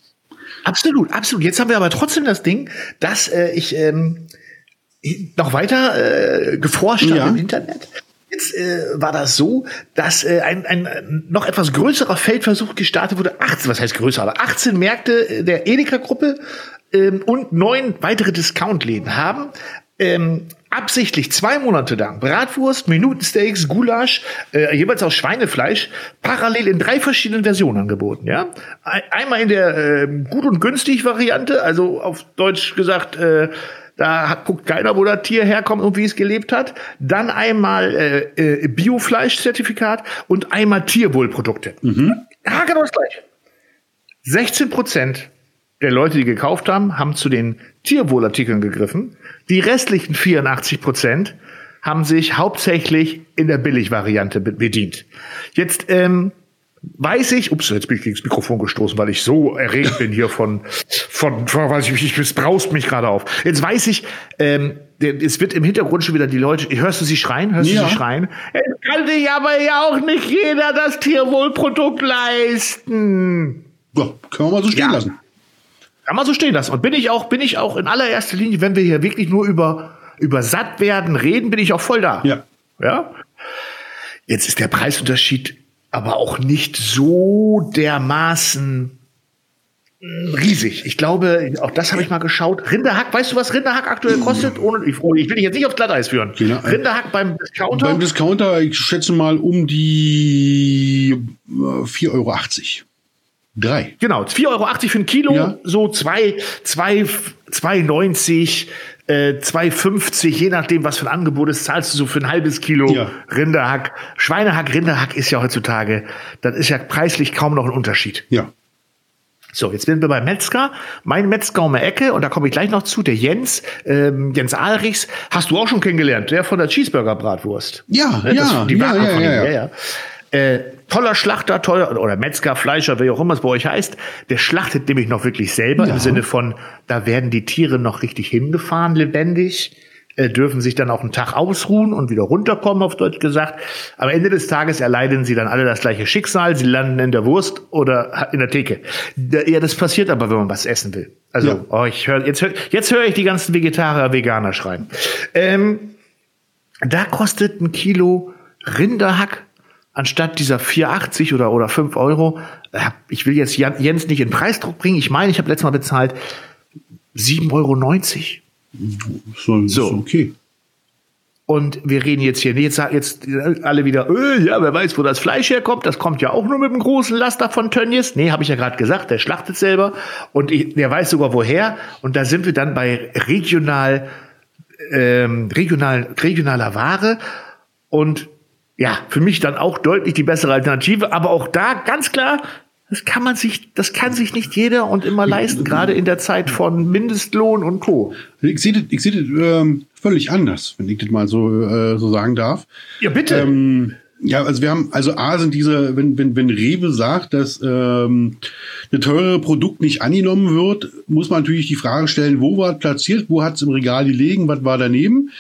Speaker 2: Absolut, absolut. Jetzt haben wir aber trotzdem das Ding, dass äh, ich ähm, noch weiter äh, geforscht ja. habe im Internet. Jetzt äh, war das so, dass äh, ein, ein noch etwas größerer Feldversuch gestartet wurde. 18, was heißt größer, aber 18 Märkte der Edeka-Gruppe ähm, und neun weitere Discount-Läden haben ähm, absichtlich zwei Monate lang Bratwurst, Minutensteaks, Gulasch, äh, jeweils aus Schweinefleisch, parallel in drei verschiedenen Versionen angeboten. Ja, einmal in der äh, gut und günstig Variante, also auf Deutsch gesagt. Äh, da hat, guckt keiner, wo das Tier herkommt und wie es gelebt hat. Dann einmal äh, äh, Biofleischzertifikat und einmal Tierwohlprodukte. Mhm. Ja, genau das gleiche. 16 Prozent der Leute, die gekauft haben, haben zu den Tierwohlartikeln gegriffen. Die restlichen 84 Prozent haben sich hauptsächlich in der Billigvariante bedient. Jetzt ähm, weiß ich, ups, jetzt bin ich gegen das Mikrofon gestoßen, weil ich so erregt bin hier von, von, von weiß ich, ich, es braust mich gerade auf. Jetzt weiß ich, ähm, es wird im Hintergrund schon wieder die Leute, hörst du sie schreien? Hörst ja. du sie schreien? Es kann sich aber ja auch nicht jeder das Tierwohlprodukt leisten.
Speaker 1: Ja, können wir mal so stehen ja. lassen.
Speaker 2: Kann man so stehen lassen. Und bin ich auch, bin ich auch in allererster Linie, wenn wir hier wirklich nur über, über satt werden reden, bin ich auch voll da.
Speaker 1: Ja.
Speaker 2: Ja. Jetzt ist der Preisunterschied aber auch nicht so dermaßen riesig. Ich glaube, auch das habe ich mal geschaut. Rinderhack, weißt du, was Rinderhack aktuell kostet? Ohne, ich, ich will dich jetzt nicht aufs Glatteis führen. Genau. Rinderhack beim
Speaker 1: Discounter? Beim Discounter, ich schätze mal um die 4,80 äh, Euro. Drei.
Speaker 2: Genau, 4,80 Euro für ein Kilo,
Speaker 1: Ja.
Speaker 2: so 2, 2, 2,90, äh, 2,50, je nachdem, was für ein Angebot ist, zahlst du so für ein halbes Kilo
Speaker 1: Ja.
Speaker 2: Rinderhack. Schweinehack, Rinderhack ist ja heutzutage, das ist ja preislich kaum noch ein Unterschied.
Speaker 1: Ja.
Speaker 2: So, jetzt sind wir beim Metzger. Mein Metzger um die Ecke, und da komme ich gleich noch zu, der Jens, ähm, Jens Ahlrichs, hast du auch schon kennengelernt, der von der Cheeseburger-Bratwurst.
Speaker 1: Ja,
Speaker 2: Ne, das-
Speaker 1: ja,
Speaker 2: die
Speaker 1: ja, ja, ja, ja.
Speaker 2: ja. Äh, toller Schlachter, toller, oder Metzger, Fleischer, wie auch immer es bei euch heißt, der schlachtet nämlich noch wirklich selber
Speaker 1: Ja.
Speaker 2: im Sinne von, da werden die Tiere noch richtig hingefahren, lebendig, äh, dürfen sich dann auch einen Tag ausruhen und wieder runterkommen, auf Deutsch gesagt. Am Ende des Tages erleiden sie dann alle das gleiche Schicksal, sie landen in der Wurst oder in der Theke. Ja, das passiert aber, wenn man was essen will. Also,
Speaker 1: Ja.
Speaker 2: oh, ich hör, jetzt höre jetzt hör ich die ganzen Vegetarier, Veganer schreien. Ähm, da kostet ein Kilo Rinderhack anstatt dieser 4,80 oder, oder 5 Euro. äh, Ich will jetzt Jens nicht in Preisdruck bringen. Ich meine, ich habe letztes Mal bezahlt 7,90 Euro.
Speaker 1: So,
Speaker 2: So.
Speaker 1: Ist okay.
Speaker 2: Und wir reden jetzt hier, jetzt sagen jetzt alle wieder, äh, ja, wer weiß, wo das Fleisch herkommt. Das kommt ja auch nur mit einem großen Laster von Tönnies. Nee, habe ich ja gerade gesagt, der schlachtet selber. Und ich, der weiß sogar woher. Und da sind wir dann bei regional, ähm, regional, regionaler Ware. Und ja, für mich dann auch deutlich die bessere Alternative. Aber auch da ganz klar, das kann man sich, das kann sich nicht jeder und immer leisten, gerade in der Zeit von Mindestlohn und Co.
Speaker 1: Ich sehe das, ich sehe das ähm, völlig anders, wenn ich das mal so, äh, so sagen darf.
Speaker 2: Ja, bitte.
Speaker 1: Ähm, ja, also wir haben, also A sind diese, wenn, wenn, wenn Rewe sagt, dass ähm, ein teure Produkt nicht angenommen wird, muss man natürlich die Frage stellen, wo war es platziert, wo hat es im Regal gelegen, was war daneben,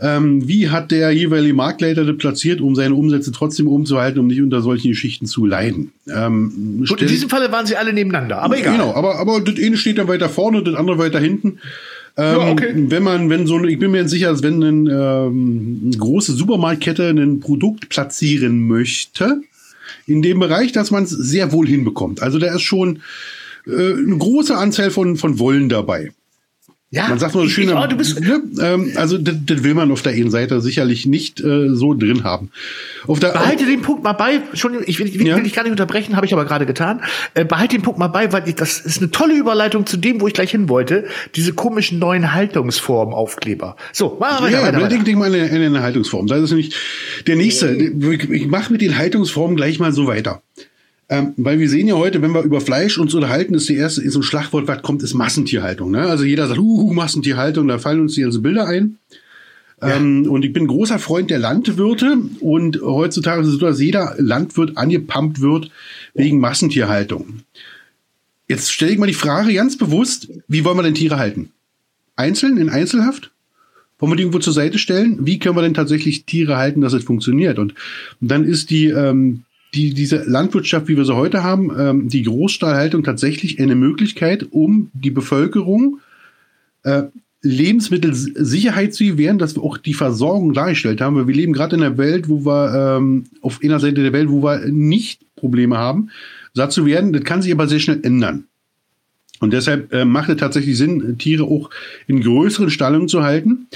Speaker 1: ähm, wie hat der jeweilige Marktleiter das platziert, um seine Umsätze trotzdem umzuhalten, um nicht unter solchen Geschichten zu leiden. Ähm,
Speaker 2: Gut, in diesem Falle waren sie alle nebeneinander, aber egal.
Speaker 1: Genau, aber, aber das eine steht dann weiter vorne, das andere weiter hinten. Ähm,
Speaker 2: Ja, okay.
Speaker 1: Wenn man, wenn so, eine- ich bin mir sicher, dass wenn ähm, eine große Supermarktkette ein Produkt platzieren möchte, in dem Bereich, dass man es sehr wohl hinbekommt. Also da ist schon äh, eine große Anzahl von, von Wollen dabei.
Speaker 2: Ja,
Speaker 1: Man sagt mal so
Speaker 2: ich-
Speaker 1: schön,
Speaker 2: ich, oh, du bist,
Speaker 1: ne, ähm, also das, das will man auf der einen Seite sicherlich nicht äh, so drin haben. Auf der,
Speaker 2: behalte den Punkt mal bei. Entschuldigung, ich will, ich will,
Speaker 1: Ja.
Speaker 2: will dich gar nicht unterbrechen, habe ich aber gerade getan. Äh, behalte den Punkt mal bei, weil ich, das ist eine tolle Überleitung zu dem, wo ich gleich hin wollte. Diese komischen neuen Haltungsformen-Aufkleber. So, machen wir weiter,
Speaker 1: ja,
Speaker 2: weiter, weiter.
Speaker 1: denk, denk mal in, in eine Haltungsform. Das ist nämlich der nächste. Ich, ich mache mit den Haltungsformen gleich mal so weiter. Ähm, weil wir sehen ja heute, wenn wir über Fleisch uns unterhalten, ist die erste, ist so ein Schlagwort, was kommt, ist Massentierhaltung. Ne? Also jeder sagt, uh, Massentierhaltung, da fallen uns die ganzen Bilder ein. Ähm, und ich bin großer Freund der Landwirte und heutzutage ist es so, dass jeder Landwirt angepumpt wird wegen Massentierhaltung. Jetzt stelle ich mal die Frage ganz bewusst, wie wollen wir denn Tiere halten? Einzeln, in Einzelhaft? Wollen wir die irgendwo zur Seite stellen? Wie können wir denn tatsächlich Tiere halten, dass es funktioniert? Und dann ist die, ähm, die, diese Landwirtschaft, wie wir sie heute haben, ähm, die Großstallhaltung tatsächlich eine Möglichkeit, um die Bevölkerung äh, Lebensmittelsicherheit zu gewähren, dass wir auch die Versorgung dargestellt haben. Weil wir leben gerade in einer Welt, wo wir ähm, auf einer Seite der Welt, wo wir nicht Probleme haben, satt zu werden. Das kann sich aber sehr schnell ändern. Und deshalb äh, macht es tatsächlich Sinn, Tiere auch in größeren Stallungen zu halten.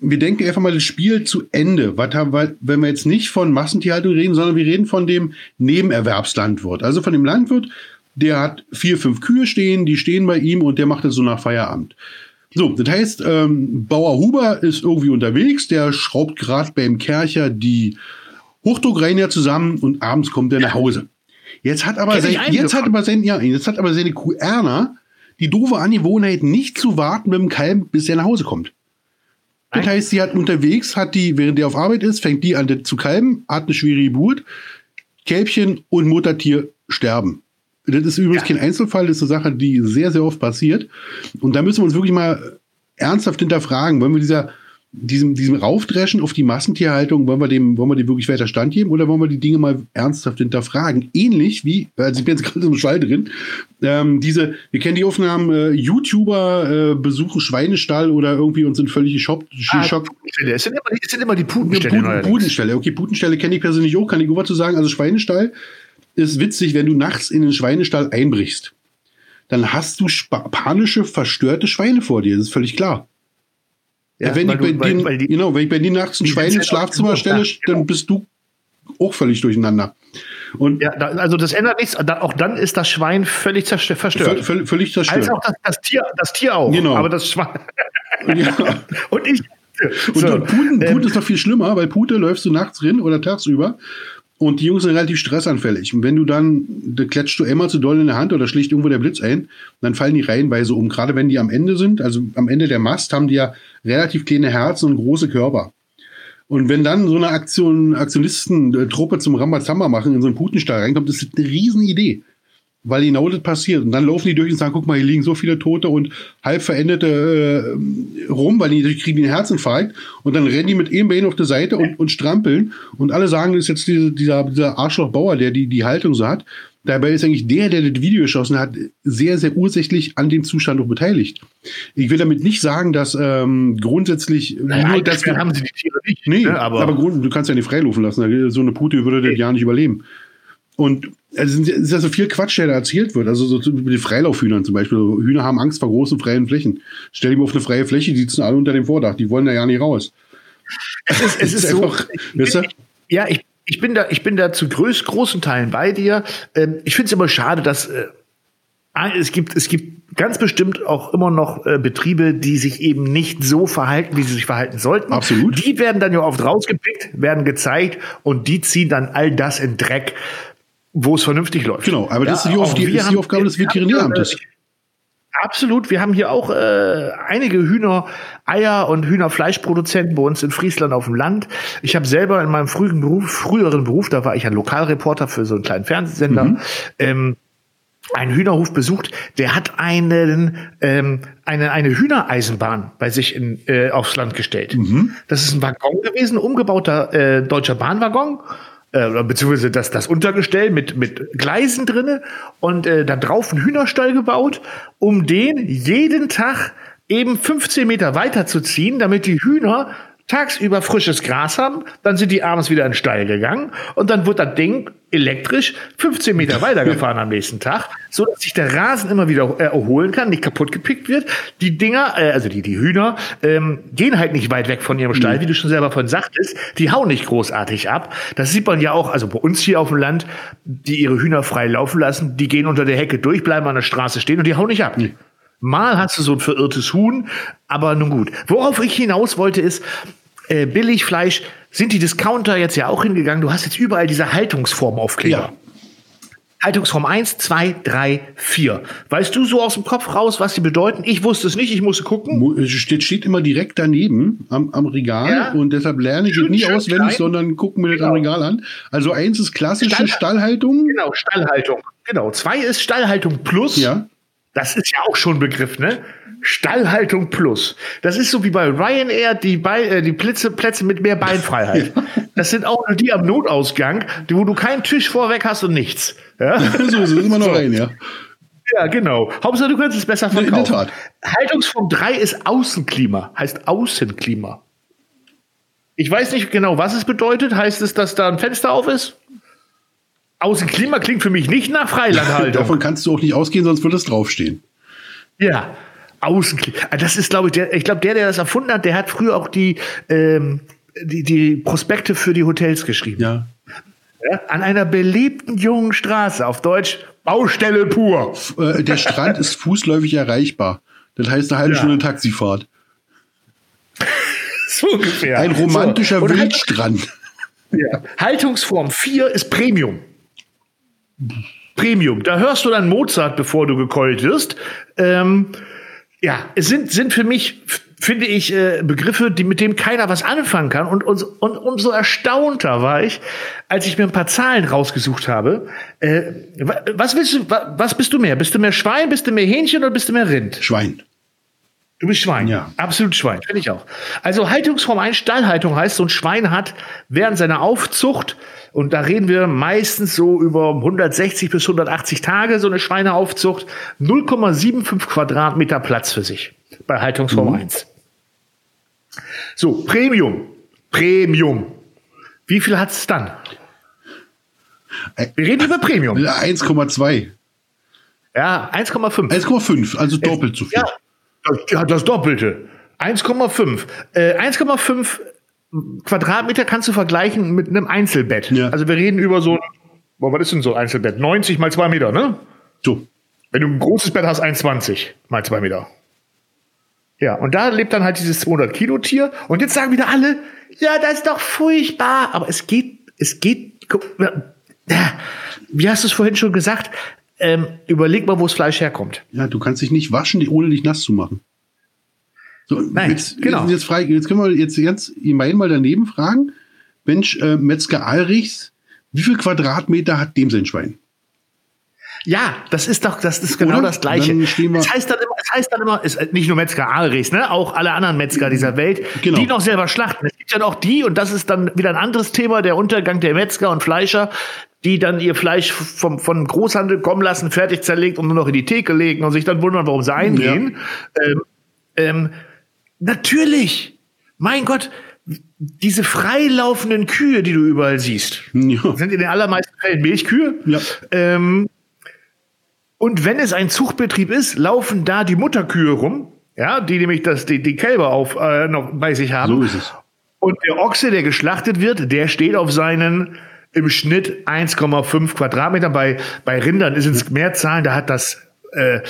Speaker 1: Wir denken einfach mal das Spiel zu Ende. Was haben wir, wenn wir jetzt nicht von Massentierhaltung reden, sondern wir reden von dem Nebenerwerbslandwirt. Also von dem Landwirt, der hat vier, fünf Kühe stehen, die stehen bei ihm und der macht das so nach Feierabend. So, das heißt, ähm, Bauer Huber ist irgendwie unterwegs, der schraubt gerade beim Kercher die Hochdruckreiniger zusammen und abends kommt er nach Hause. Jetzt hat aber, sein, jetzt hat aber sein, ja, jetzt hat aber seine Kuh Erna die doofe Angewohnheit, nicht zu warten mit dem Kalb, bis er nach Hause kommt. Das
Speaker 2: Nein.
Speaker 1: heißt, sie hat unterwegs, hat die, während der auf Arbeit ist, fängt die an zu kalben, hat eine schwere Geburt, Kälbchen und Muttertier sterben. Das ist übrigens
Speaker 2: Ja.
Speaker 1: kein Einzelfall, das ist eine Sache, die sehr, sehr oft passiert. Und da müssen wir uns wirklich mal ernsthaft hinterfragen, wollen wir dieser, diesem, diesem Raufdreschen auf die Massentierhaltung, wollen wir dem, wollen wir dem wirklich weiter Stand geben oder wollen wir die Dinge mal ernsthaft hinterfragen? Ähnlich wie, also ich bin jetzt [LAUGHS] gerade im Schall drin, ähm, diese, wir kennen die Aufnahmen, äh, YouTuber äh, besuchen Schweinestall oder irgendwie und sind völlig geschockt.
Speaker 2: Ah. Es sind immer, die- es sind immer die Putenstelle.
Speaker 1: Puten. Putenstelle. Okay, Putenstelle kenne ich persönlich auch, kann ich über zu sagen. Also Schweinestall ist witzig, wenn du nachts in den Schweinestall einbrichst. Dann hast du panische, verstörte Schweine vor dir. Das ist völlig klar.
Speaker 2: Ja,
Speaker 1: wenn, ich bei
Speaker 2: du-
Speaker 1: dir,
Speaker 2: weil die-
Speaker 1: genau, wenn ich bei dir nachts ein Schwein ins Schlafzimmer stelle,
Speaker 2: Dach, genau.
Speaker 1: dann bist du auch völlig durcheinander.
Speaker 2: Und ja, da, also das ändert nichts. Da, auch dann ist das Schwein völlig verstört.
Speaker 1: Völ, völlig zerstört. Als
Speaker 2: auch das, das, Tier, das Tier auch.
Speaker 1: Genau.
Speaker 2: Aber das Schwein.
Speaker 1: Ja. [LAUGHS]
Speaker 2: und ich.
Speaker 1: Und, so, und Puten, Puten ähm, ist noch viel schlimmer, weil Pute läufst du nachts drin oder tagsüber und die Jungs sind relativ stressanfällig. Und wenn du dann, da klatscht du immer zu doll in der Hand oder schlicht irgendwo der Blitz ein, dann fallen die reihenweise um. Gerade wenn die am Ende sind, also am Ende der Mast, haben die ja relativ kleine Herzen und große Körper. Und wenn dann so eine Aktion, Aktionisten-Truppe zum Rambazamba machen, in so einen Putenstall reinkommt, das ist eine Riesenidee weil genau das passiert. Und dann laufen die durch und sagen, guck mal, hier liegen so viele Tote und halb verendete äh, rum, weil die kriegen den Herzinfarkt. Und dann rennen die mit einem Bein auf der Seite und, und strampeln. Und alle sagen, das ist jetzt diese, dieser, dieser Arschloch Bauer, der die, die Haltung so hat. Dabei ist eigentlich der, der das Video geschossen hat, sehr, sehr ursächlich an dem Zustand auch beteiligt. Ich will damit nicht sagen, dass ähm, grundsätzlich
Speaker 2: naja, nur das haben sie die Tiere nicht.
Speaker 1: Nee, ne, aber, aber Grund, du kannst ja nicht freilufen lassen. So eine Pute würde das ja nicht überleben. Und also es ist ja so viel Quatsch, der da erzählt wird. Also so über die Freilaufhühnern zum Beispiel. Hühner haben Angst vor großen freien Flächen. Stell die mal auf eine freie Fläche, die sitzen alle unter dem Vordach. Die wollen da ja nicht raus.
Speaker 2: Es ist, es ist, ist einfach, so, weißt du? Ja, ich, ich bin da, ich bin da zu größ, großen Teilen bei dir. Ähm, ich finde es immer schade, dass äh, es gibt, es gibt ganz bestimmt auch immer noch äh, Betriebe, die sich eben nicht so verhalten, wie sie sich verhalten sollten.
Speaker 1: Absolut.
Speaker 2: Die werden dann ja oft rausgepickt, werden gezeigt und die ziehen dann all das in Dreck, wo es vernünftig läuft.
Speaker 1: Genau, aber das ja, ist, die, die, ist die Aufgabe des Veterinäramtes.
Speaker 2: Absolut. Wir haben hier auch äh, einige Hühner, Eier und Hühnerfleischproduzenten bei uns in Friesland auf dem Land. Ich habe selber in meinem frühen Beruf, früheren Beruf, da war ich ein Lokalreporter für so einen kleinen Fernsehsender, mhm. ähm, einen Hühnerhof besucht, der hat einen, ähm, eine, eine Hühnereisenbahn bei sich in, äh, aufs Land gestellt. Mhm. Das ist ein Waggon gewesen, umgebauter äh, deutscher Bahnwaggon äh, beziehungsweise das, das Untergestell mit, mit Gleisen drinne und äh, da drauf ein Hühnerstall gebaut, um den jeden Tag eben 15 Meter weiter zu ziehen, damit die Hühner tagsüber frisches Gras haben, dann sind die abends wieder in den Stall gegangen und dann wird das Ding elektrisch 15 Meter weitergefahren am nächsten Tag, so dass sich der Rasen immer wieder äh, erholen kann, nicht kaputt gepickt wird. Die Dinger, äh, also die, die Hühner, ähm, gehen halt nicht weit weg von ihrem Stall, mhm. wie du schon selber von sagtest. Die hauen nicht großartig ab. Das sieht man ja auch, also bei uns hier auf dem Land, die ihre Hühner frei laufen lassen, die gehen unter der Hecke durch, bleiben an der Straße stehen und die hauen nicht ab. Mhm. Mal hast du so ein verirrtes Huhn, aber nun gut. Worauf ich hinaus wollte ist, äh, Billigfleisch sind die Discounter jetzt ja auch hingegangen. Du hast jetzt überall diese Haltungsformaufkleber. Ja. Haltungsform 1, 2, 3, 4. Weißt du so aus dem Kopf raus, was die bedeuten? Ich wusste es nicht, ich musste gucken.
Speaker 1: Es steht, steht immer direkt daneben am, am Regal ja. und deshalb lerne ich schön, nie auswendig, klein. sondern gucken mir genau. das am Regal an. Also eins ist klassische Stall Stallhaltung.
Speaker 2: Genau, Stallhaltung. Genau. Zwei ist Stallhaltung Plus.
Speaker 1: Ja.
Speaker 2: Das ist ja auch schon ein Begriff, ne? Stallhaltung Plus. Das ist so wie bei Ryanair die, Be äh, die Plätze, Plätze mit mehr Beinfreiheit. Das sind auch nur die am Notausgang, wo du keinen Tisch vorweg hast und nichts. Ja?
Speaker 1: so, so immer noch [LAUGHS] so. rein, ja.
Speaker 2: Ja, genau. Hauptsache, du kannst es besser verkaufen. In der Tat. Haltungsform 3 ist Außenklima, heißt Außenklima. Ich weiß nicht genau, was es bedeutet. Heißt es, dass da ein Fenster auf ist? Außenklima klingt für mich nicht nach Freilandhaltung. [LAUGHS]
Speaker 1: Davon kannst du auch nicht ausgehen, sonst würde es draufstehen.
Speaker 2: Ja, Außenklima. Ah, das ist, glaube ich, der, ich glaube, der, der das erfunden hat, der hat früher auch die, ähm, die, die Prospekte für die Hotels geschrieben.
Speaker 1: Ja.
Speaker 2: ja. An einer belebten jungen Straße, auf Deutsch Baustelle pur.
Speaker 1: Äh, der Strand ist fußläufig erreichbar. Das heißt eine halbe ja. Stunde Taxifahrt. [LAUGHS]
Speaker 2: so ungefähr.
Speaker 1: Ein romantischer so. Wildstrand.
Speaker 2: Ja. Haltungsform 4 ist Premium. Premium. Da hörst du dann Mozart, bevor du gekeult wirst. Ähm, ja, es sind, sind für mich, finde ich, äh, Begriffe, die mit dem keiner was anfangen kann. Und, und, und umso erstaunter war ich, als ich mir ein paar Zahlen rausgesucht habe. Äh, was willst du, was bist du mehr? Bist du mehr Schwein, bist du mehr Hähnchen oder bist du mehr Rind?
Speaker 1: Schwein.
Speaker 2: Du bist Schwein.
Speaker 1: Ja.
Speaker 2: Absolut Schwein, finde ich auch. Also Haltungsform 1, Stallhaltung heißt, so ein Schwein hat während seiner Aufzucht, und da reden wir meistens so über 160 bis 180 Tage, so eine Schweineaufzucht, 0,75 Quadratmeter Platz für sich bei Haltungsform mhm. 1. So, Premium. Premium. Wie viel hat es dann? Wir reden über Premium.
Speaker 1: 1,2.
Speaker 2: Ja, 1,5.
Speaker 1: 1,5, also doppelt so viel.
Speaker 2: Ja, ja, das Doppelte. 1,5. Äh, 1,5 Quadratmeter kannst du vergleichen mit einem Einzelbett.
Speaker 1: Ja.
Speaker 2: Also wir reden über so, boah, was ist denn so ein Einzelbett? 90 mal 2 Meter, ne?
Speaker 1: So.
Speaker 2: Wenn du ein großes Bett hast, 1,20 mal 2 Meter. Ja, und da lebt dann halt dieses 200 Kilo Tier. Und jetzt sagen wieder alle, ja, das ist doch furchtbar. Aber es geht, es geht, wie hast du es vorhin schon gesagt? Ähm, überleg mal, wo das Fleisch herkommt.
Speaker 1: Ja, du kannst dich nicht waschen, ohne dich nass zu machen. So,
Speaker 2: Nein,
Speaker 1: jetzt,
Speaker 2: genau.
Speaker 1: jetzt, jetzt, frage, jetzt können wir jetzt ganz immerhin mal daneben fragen. Mensch, äh, Metzger Alrichs, wie viel Quadratmeter hat dem sein Schwein?
Speaker 2: Ja, das ist doch, das ist genau
Speaker 1: Oder?
Speaker 2: das Gleiche. Es heißt dann immer, es heißt dann immer, es nicht nur Metzger Alrichs, ne, auch alle anderen Metzger dieser Welt,
Speaker 1: Genau.
Speaker 2: die noch selber schlachten. Es gibt ja noch die, und das ist dann wieder ein anderes Thema, der Untergang der Metzger und Fleischer, die dann ihr Fleisch vom, vom Großhandel kommen lassen, fertig zerlegt und nur noch in die Theke legen und sich dann wundern, warum sie eingehen. Ähm, ähm, natürlich, mein Gott, diese freilaufenden Kühe, die du überall siehst,
Speaker 1: Ja.
Speaker 2: sind in den allermeisten Fällen Milchkühe.
Speaker 1: Ja.
Speaker 2: Ähm, und wenn es ein Zuchtbetrieb ist, laufen da die Mutterkühe rum, ja, die nämlich das, die, die Kälber auf, äh, noch bei sich haben.
Speaker 1: So ist es.
Speaker 2: Und der Ochse, der geschlachtet wird, der steht auf seinen im Schnitt 1,5 Quadratmeter. Bei, bei Rindern ist es mehr Zahlen, da hat das äh,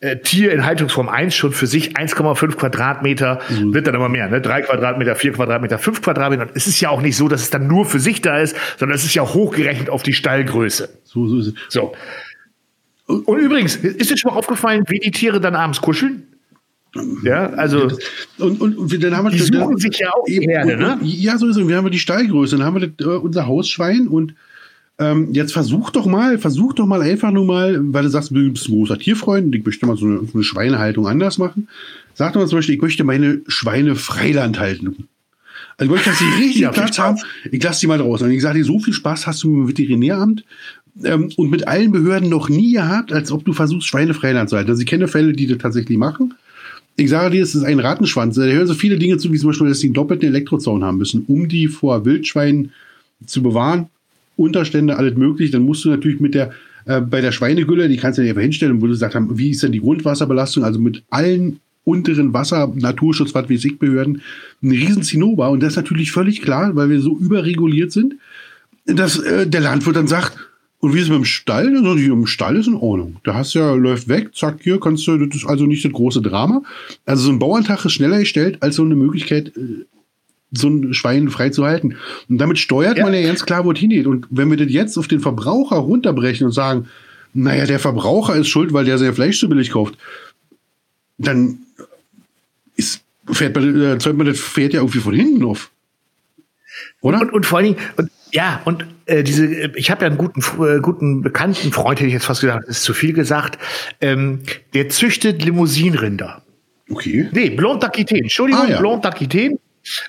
Speaker 2: äh, Tier in Haltungsform 1 schon für sich 1,5 Quadratmeter, wird dann immer mehr, ne? 3 Quadratmeter, 4 Quadratmeter, 5 Quadratmeter. Und es ist ja auch nicht so, dass es dann nur für sich da ist, sondern es ist ja hochgerechnet auf die Stallgröße.
Speaker 1: So, so ist es.
Speaker 2: So. Und übrigens, ist dir schon mal aufgefallen, wie die Tiere dann abends kuscheln? Ja, also
Speaker 1: Und, und, und dann haben wir
Speaker 2: die
Speaker 1: dann-
Speaker 2: suchen sich ja auch
Speaker 1: Eben,
Speaker 2: Herde,
Speaker 1: und,
Speaker 2: ne?
Speaker 1: und, ja, so ist es. Wir haben die Stallgröße. Dann haben wir das, äh, unser Hausschwein und ähm, jetzt versuch doch mal, versuch doch mal einfach nur mal, weil du sagst, du bist ein großer Tierfreund und ich möchte mal so eine, so eine Schweinehaltung anders machen. Sag doch mal zum Beispiel, ich möchte meine Schweine Freiland halten. Also ich möchte, dass sie richtig [LAUGHS]
Speaker 2: Ja,
Speaker 1: Platz haben. Ich lasse die mal draußen. Und ich sage dir, so viel Spaß hast du mit dem Veterinäramt ähm, und mit allen Behörden noch nie gehabt, als ob du versuchst, Schweine Freiland zu halten. Also ich kenne Fälle, die das tatsächlich machen. Ich sage dir, es ist ein Rattenschwanz. Da hören so viele Dinge zu, wie zum Beispiel, dass sie einen doppelten Elektrozaun haben müssen, um die vor Wildschweinen zu bewahren. Unterstände, alles möglich. Dann musst du natürlich mit der, äh, bei der Schweinegülle, die kannst du dir einfach hinstellen, wo du gesagt haben, wie ist denn die Grundwasserbelastung? Also mit allen unteren Wasser, Naturschutz, was weiß ich, ein riesen Zinnober. Und das ist natürlich völlig klar, weil wir so überreguliert sind, dass äh, der Landwirt dann sagt, und wie ist es mit dem Stall? Sagt, im Stall ist in Ordnung. Da hast du ja, läuft weg, zack, hier kannst du, das ist also nicht das große Drama. Also so ein Bauerntag ist schneller gestellt als so eine Möglichkeit, äh, so ein Schwein freizuhalten. Und damit steuert
Speaker 2: Ja.
Speaker 1: man ja ganz klar, wo es hingeht. Und wenn wir das jetzt auf den Verbraucher runterbrechen und sagen, naja, der Verbraucher ist schuld, weil der sein Fleisch zu billig kauft, dann ist, fährt man, äh, zäumt man das Pferd ja irgendwie von hinten auf. Oder?
Speaker 2: Und, und vor allen Dingen, und, ja, und äh, diese, äh, ich habe ja einen guten, äh, guten bekannten Freund, hätte ich jetzt fast gesagt, das ist zu viel gesagt, ähm, der züchtet Limousinenrinder.
Speaker 1: okay.
Speaker 2: Nee, Blanc d'Aquitaine, Entschuldigung,
Speaker 1: Ah, ja.
Speaker 2: Blanc d'Aquitaine.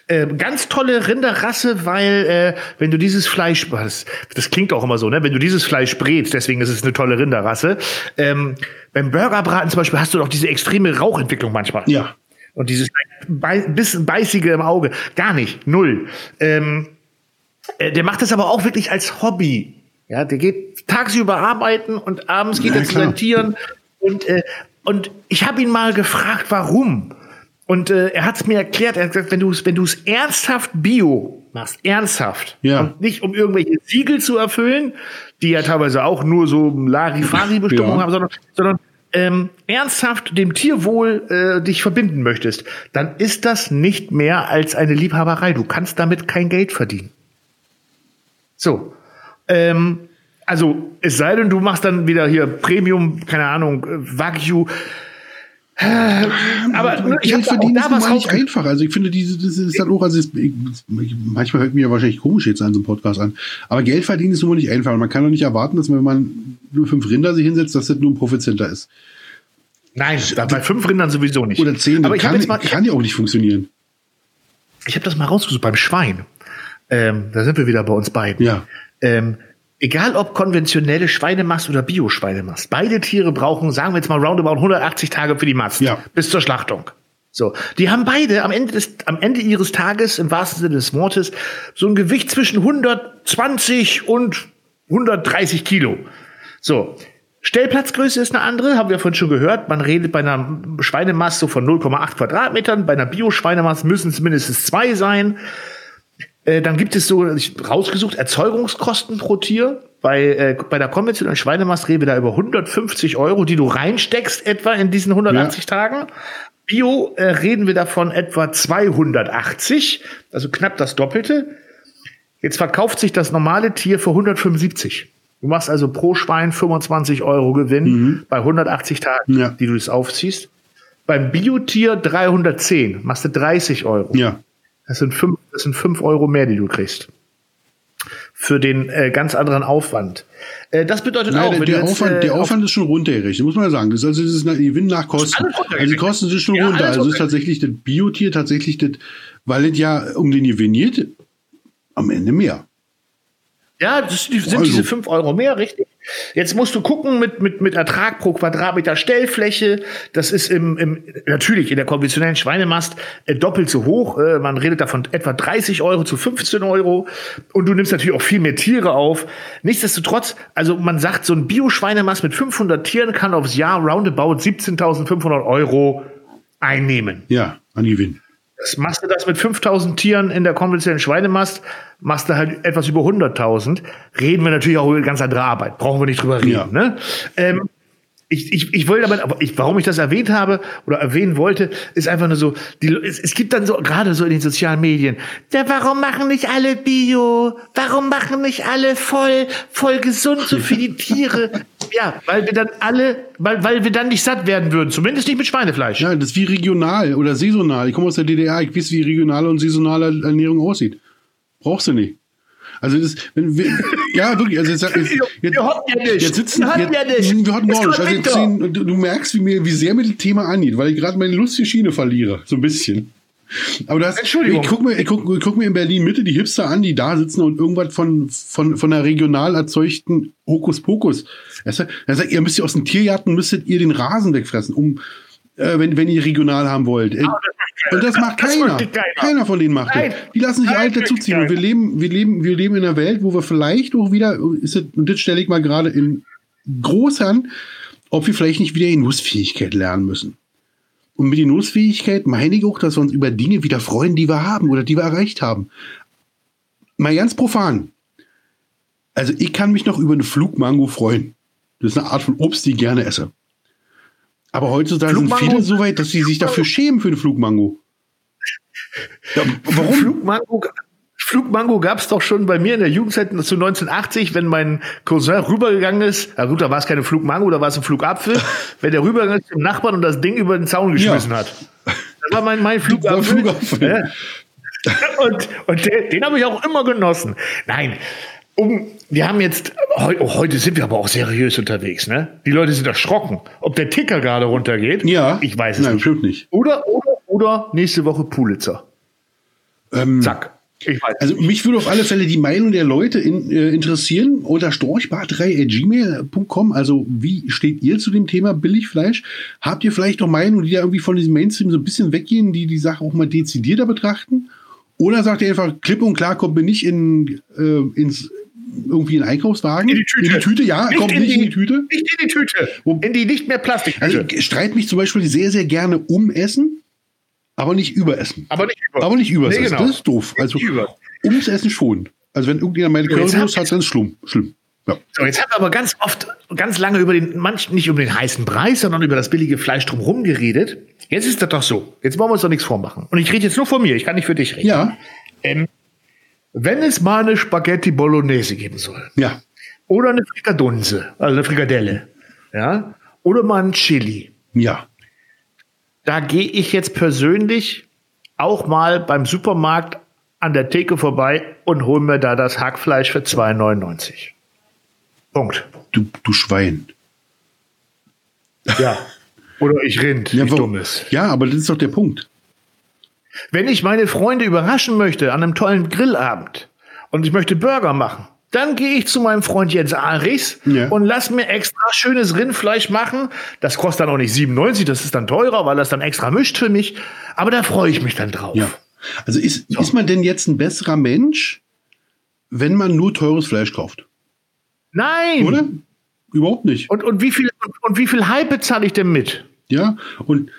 Speaker 2: Ähm, ganz tolle Rinderrasse, weil äh, wenn du dieses Fleisch, das, das klingt auch immer so, ne? Wenn du dieses Fleisch brätst, deswegen ist es eine tolle Rinderrasse. Ähm, beim Burgerbraten zum Beispiel hast du doch diese extreme Rauchentwicklung manchmal.
Speaker 1: Ja.
Speaker 2: Und dieses bisschen beißige im Auge. Gar nicht. Null. Ähm, äh, der macht das aber auch wirklich als Hobby. Ja, der geht tagsüber arbeiten und abends geht
Speaker 1: Ja,
Speaker 2: er zu seinen Tieren. Und, äh, und ich habe ihn mal gefragt, warum. Und äh, er hat es mir erklärt, er hat gesagt, wenn du es wenn du's ernsthaft Bio machst, ernsthaft,
Speaker 1: Ja.
Speaker 2: und nicht um irgendwelche Siegel zu erfüllen, die ja teilweise auch nur so Larifari-Bestimmungen
Speaker 1: Ja.
Speaker 2: haben, sondern, sondern ähm, ernsthaft dem Tierwohl äh, dich verbinden möchtest, dann ist das nicht mehr als eine Liebhaberei. Du kannst damit kein Geld verdienen. So. Ähm, also, es sei denn, du machst dann wieder hier Premium, keine Ahnung, äh, Wagyu. Äh, aber ne, ich
Speaker 1: Geld verdienen ist mal nicht einfach. Also ich finde, diese, das ist dann auch, also es, ich, manchmal hört mir ja wahrscheinlich komisch jetzt an so einem Podcast an. Aber Geld verdienen ist nun mal nicht einfach. Und man kann doch nicht erwarten, dass wenn man nur fünf Rinder sich hinsetzt, dass das nur ein Profitcenter ist.
Speaker 2: Nein, bei fünf Rindern sowieso nicht.
Speaker 1: Oder zehn,
Speaker 2: aber
Speaker 1: kann,
Speaker 2: jetzt mal,
Speaker 1: kann ja auch nicht funktionieren.
Speaker 2: Ich habe das mal rausgesucht beim Schwein. Ähm, da sind wir wieder bei uns beiden.
Speaker 1: Ja.
Speaker 2: Ähm, egal ob konventionelle Schweinemast oder Bio-Schweinemast, beide Tiere brauchen, sagen wir jetzt mal roundabout 180 Tage für die Mast
Speaker 1: Ja.
Speaker 2: bis zur Schlachtung. So, die haben beide am Ende des, am Ende ihres Tages im wahrsten Sinne des Wortes so ein Gewicht zwischen 120 und 130 Kilo. So. Stellplatzgröße ist eine andere, haben wir vorhin schon gehört. Man redet bei einer Schweinemast so von 0,8 Quadratmetern. Bei einer Bio-Schweinemast müssen es mindestens zwei sein. Äh, dann gibt es so, ich rausgesucht, Erzeugungskosten pro Tier. Bei, äh, bei der konventionellen Schweinemast reden wir da über 150 Euro, die du reinsteckst etwa in diesen 180 ja. Tagen. Bio äh, reden wir davon etwa 280, also knapp das Doppelte. Jetzt verkauft sich das normale Tier für 175. Du machst also pro Schwein 25 Euro Gewinn mhm. bei 180 Tagen, ja. die du es aufziehst. Beim Biotier 310, machst du 30 Euro.
Speaker 1: Ja.
Speaker 2: Das sind fünf, das sind fünf Euro mehr, die du kriegst. Für den äh, ganz anderen Aufwand. Äh, das bedeutet Nein, auch,
Speaker 1: der, der, Aufwand, äh, der Aufwand ist schon runtergerechnet, muss man ja sagen. Das ist also das ist ein Gewinn nach Kosten. Also die Kosten sind schon ja, runter. Also ist tatsächlich das Biotier tatsächlich das, weil es ja um den Gewinn geht, am Ende mehr.
Speaker 2: Ja, das sind also. diese fünf Euro mehr, richtig. Jetzt musst du gucken mit, mit, mit Ertrag pro Quadratmeter Stellfläche. Das ist im, im natürlich in der konventionellen Schweinemast äh, doppelt so hoch. Äh, man redet davon etwa 30 Euro zu 15 Euro. Und du nimmst natürlich auch viel mehr Tiere auf. Nichtsdestotrotz, also man sagt, so ein Bio-Schweinemast mit 500 Tieren kann aufs Jahr roundabout 17.500 Euro einnehmen.
Speaker 1: Ja, an Gewinn.
Speaker 2: Das machst du das mit 5000 Tieren in der konventionellen Schweinemast, machst du halt etwas über 100.000. Reden wir natürlich auch über ganz andere Arbeit. Brauchen wir nicht drüber reden. Ja. Ne? Ähm, ich, ich, ich wollte aber ich, warum ich das erwähnt habe oder erwähnen wollte, ist einfach nur so, die, es, es gibt dann so, gerade so in den sozialen Medien, ja, warum machen nicht alle Bio? Warum machen nicht alle voll, voll gesund, so für die Tiere? [LAUGHS] ja, weil wir dann alle, weil, weil wir dann nicht satt werden würden, zumindest nicht mit Schweinefleisch.
Speaker 1: Ja, das ist wie regional oder saisonal. Ich komme aus der DDR, ich weiß, wie regionale und saisonale Ernährung aussieht. Brauchst du nicht. Also das, wenn wir, ja wirklich, also jetzt, jetzt, [LAUGHS] jetzt, wir hatten ja nicht. Jetzt sitzen, wir hatten ja nicht. Wir hatten gar nicht. Also jetzt du, du, merkst, wie mir, wie sehr mir das Thema angeht, weil ich gerade meine lustige Schiene verliere, so ein bisschen. Aber das, Entschuldigung. Ich guck mir, ich guck, ich guck mir in Berlin Mitte die Hipster an, die da sitzen und irgendwas von, von, von einer regional erzeugten Hokuspokus. Er sagt, er sagt, ihr müsst ihr aus den Tiergarten müsstet ihr den Rasen wegfressen, um, äh, wenn, wenn ihr regional haben wollt. Äh, und das macht keiner. Das keiner. keiner. von denen macht Nein. das. Die lassen sich alt dazuziehen. Und wir leben, wir leben, wir leben in einer Welt, wo wir vielleicht auch wieder, das, und das stelle ich mal gerade in groß an, ob wir vielleicht nicht wieder Genussfähigkeit lernen müssen. Und mit Genussfähigkeit meine ich auch, dass wir uns über Dinge wieder freuen, die wir haben oder die wir erreicht haben. Mal ganz profan. Also ich kann mich noch über eine Flugmango freuen. Das ist eine Art von Obst, die ich gerne esse. Aber heutzutage Flugmango sind viele so weit, dass sie sich dafür schämen für eine Flugmango. [LAUGHS]
Speaker 2: Ja, warum? Flugmango, Flugmango gab es doch schon bei mir in der Jugendzeit zu 1980, wenn mein Cousin rübergegangen ist. Na gut, da war es keine Flugmango, da war es ein Flugapfel. [LAUGHS] wenn der rübergegangen ist zum Nachbarn und das Ding über den Zaun geschmissen ja. hat. Das war mein, mein [LAUGHS] Flugapfel. Flugapfel. Ja. Und, und den, den habe ich auch immer genossen. Nein, um, wir haben jetzt, oh, heute sind wir aber auch seriös unterwegs, ne? Die Leute sind erschrocken. Ob der Ticker gerade runtergeht,
Speaker 1: ja.
Speaker 2: ich weiß es
Speaker 1: Nein, nicht. Stimmt nicht.
Speaker 2: Oder, oder, oder nächste Woche Pulitzer.
Speaker 1: Ähm, Zack. Also mich würde auf alle Fälle die Meinung der Leute in, äh, interessieren unter storchbart3.gmail.com. Also wie steht ihr zu dem Thema Billigfleisch? Habt ihr vielleicht noch Meinungen, die da irgendwie von diesem Mainstream so ein bisschen weggehen, die die Sache auch mal dezidierter betrachten? Oder sagt ihr einfach klipp und klar, kommt mir nicht in, äh, ins irgendwie in Einkaufswagen?
Speaker 2: In die Tüte.
Speaker 1: In die Tüte, ja, nicht kommt in nicht die, in die Tüte.
Speaker 2: Nicht in die Tüte. In die nicht mehr Plastik.
Speaker 1: Also ich streite mich zum Beispiel sehr, sehr gerne um Essen. Aber nicht überessen.
Speaker 2: Aber nicht
Speaker 1: über. Aber nicht überessen. Nee, genau. Das ist doof. Also ums Essen schon. Also wenn irgendjemand meine Currywurst hat, dann ist es schlimm. schlimm.
Speaker 2: Ja. So, jetzt haben wir aber ganz oft, ganz lange über den, manch, nicht über den heißen Preis, sondern über das billige Fleisch drumherum geredet. Jetzt ist das doch so. Jetzt wollen wir uns doch nichts vormachen. Und ich rede jetzt nur von mir. Ich kann nicht für dich reden.
Speaker 1: Ja.
Speaker 2: Ähm, wenn es mal eine Spaghetti Bolognese geben soll.
Speaker 1: Ja.
Speaker 2: Oder eine Frikadunse, also eine Frikadelle. Ja. Oder mal ein Chili.
Speaker 1: Ja
Speaker 2: da gehe ich jetzt persönlich auch mal beim Supermarkt an der Theke vorbei und hole mir da das Hackfleisch für 2,99. Punkt.
Speaker 1: Du, du Schwein.
Speaker 2: Ja. Oder ich rind,
Speaker 1: ja, dummes. Ja, aber das ist doch der Punkt.
Speaker 2: Wenn ich meine Freunde überraschen möchte an einem tollen Grillabend und ich möchte Burger machen, dann gehe ich zu meinem Freund Jens Arichs ja. und lass mir extra schönes Rindfleisch machen. Das kostet dann auch nicht 97, das ist dann teurer, weil das dann extra mischt für mich. Aber da freue ich mich dann drauf.
Speaker 1: Ja. Also ist, so. ist man denn jetzt ein besserer Mensch, wenn man nur teures Fleisch kauft?
Speaker 2: Nein.
Speaker 1: Oder? Überhaupt nicht.
Speaker 2: Und, und, wie viel, und, und wie viel Hype bezahle ich denn mit?
Speaker 1: Ja, und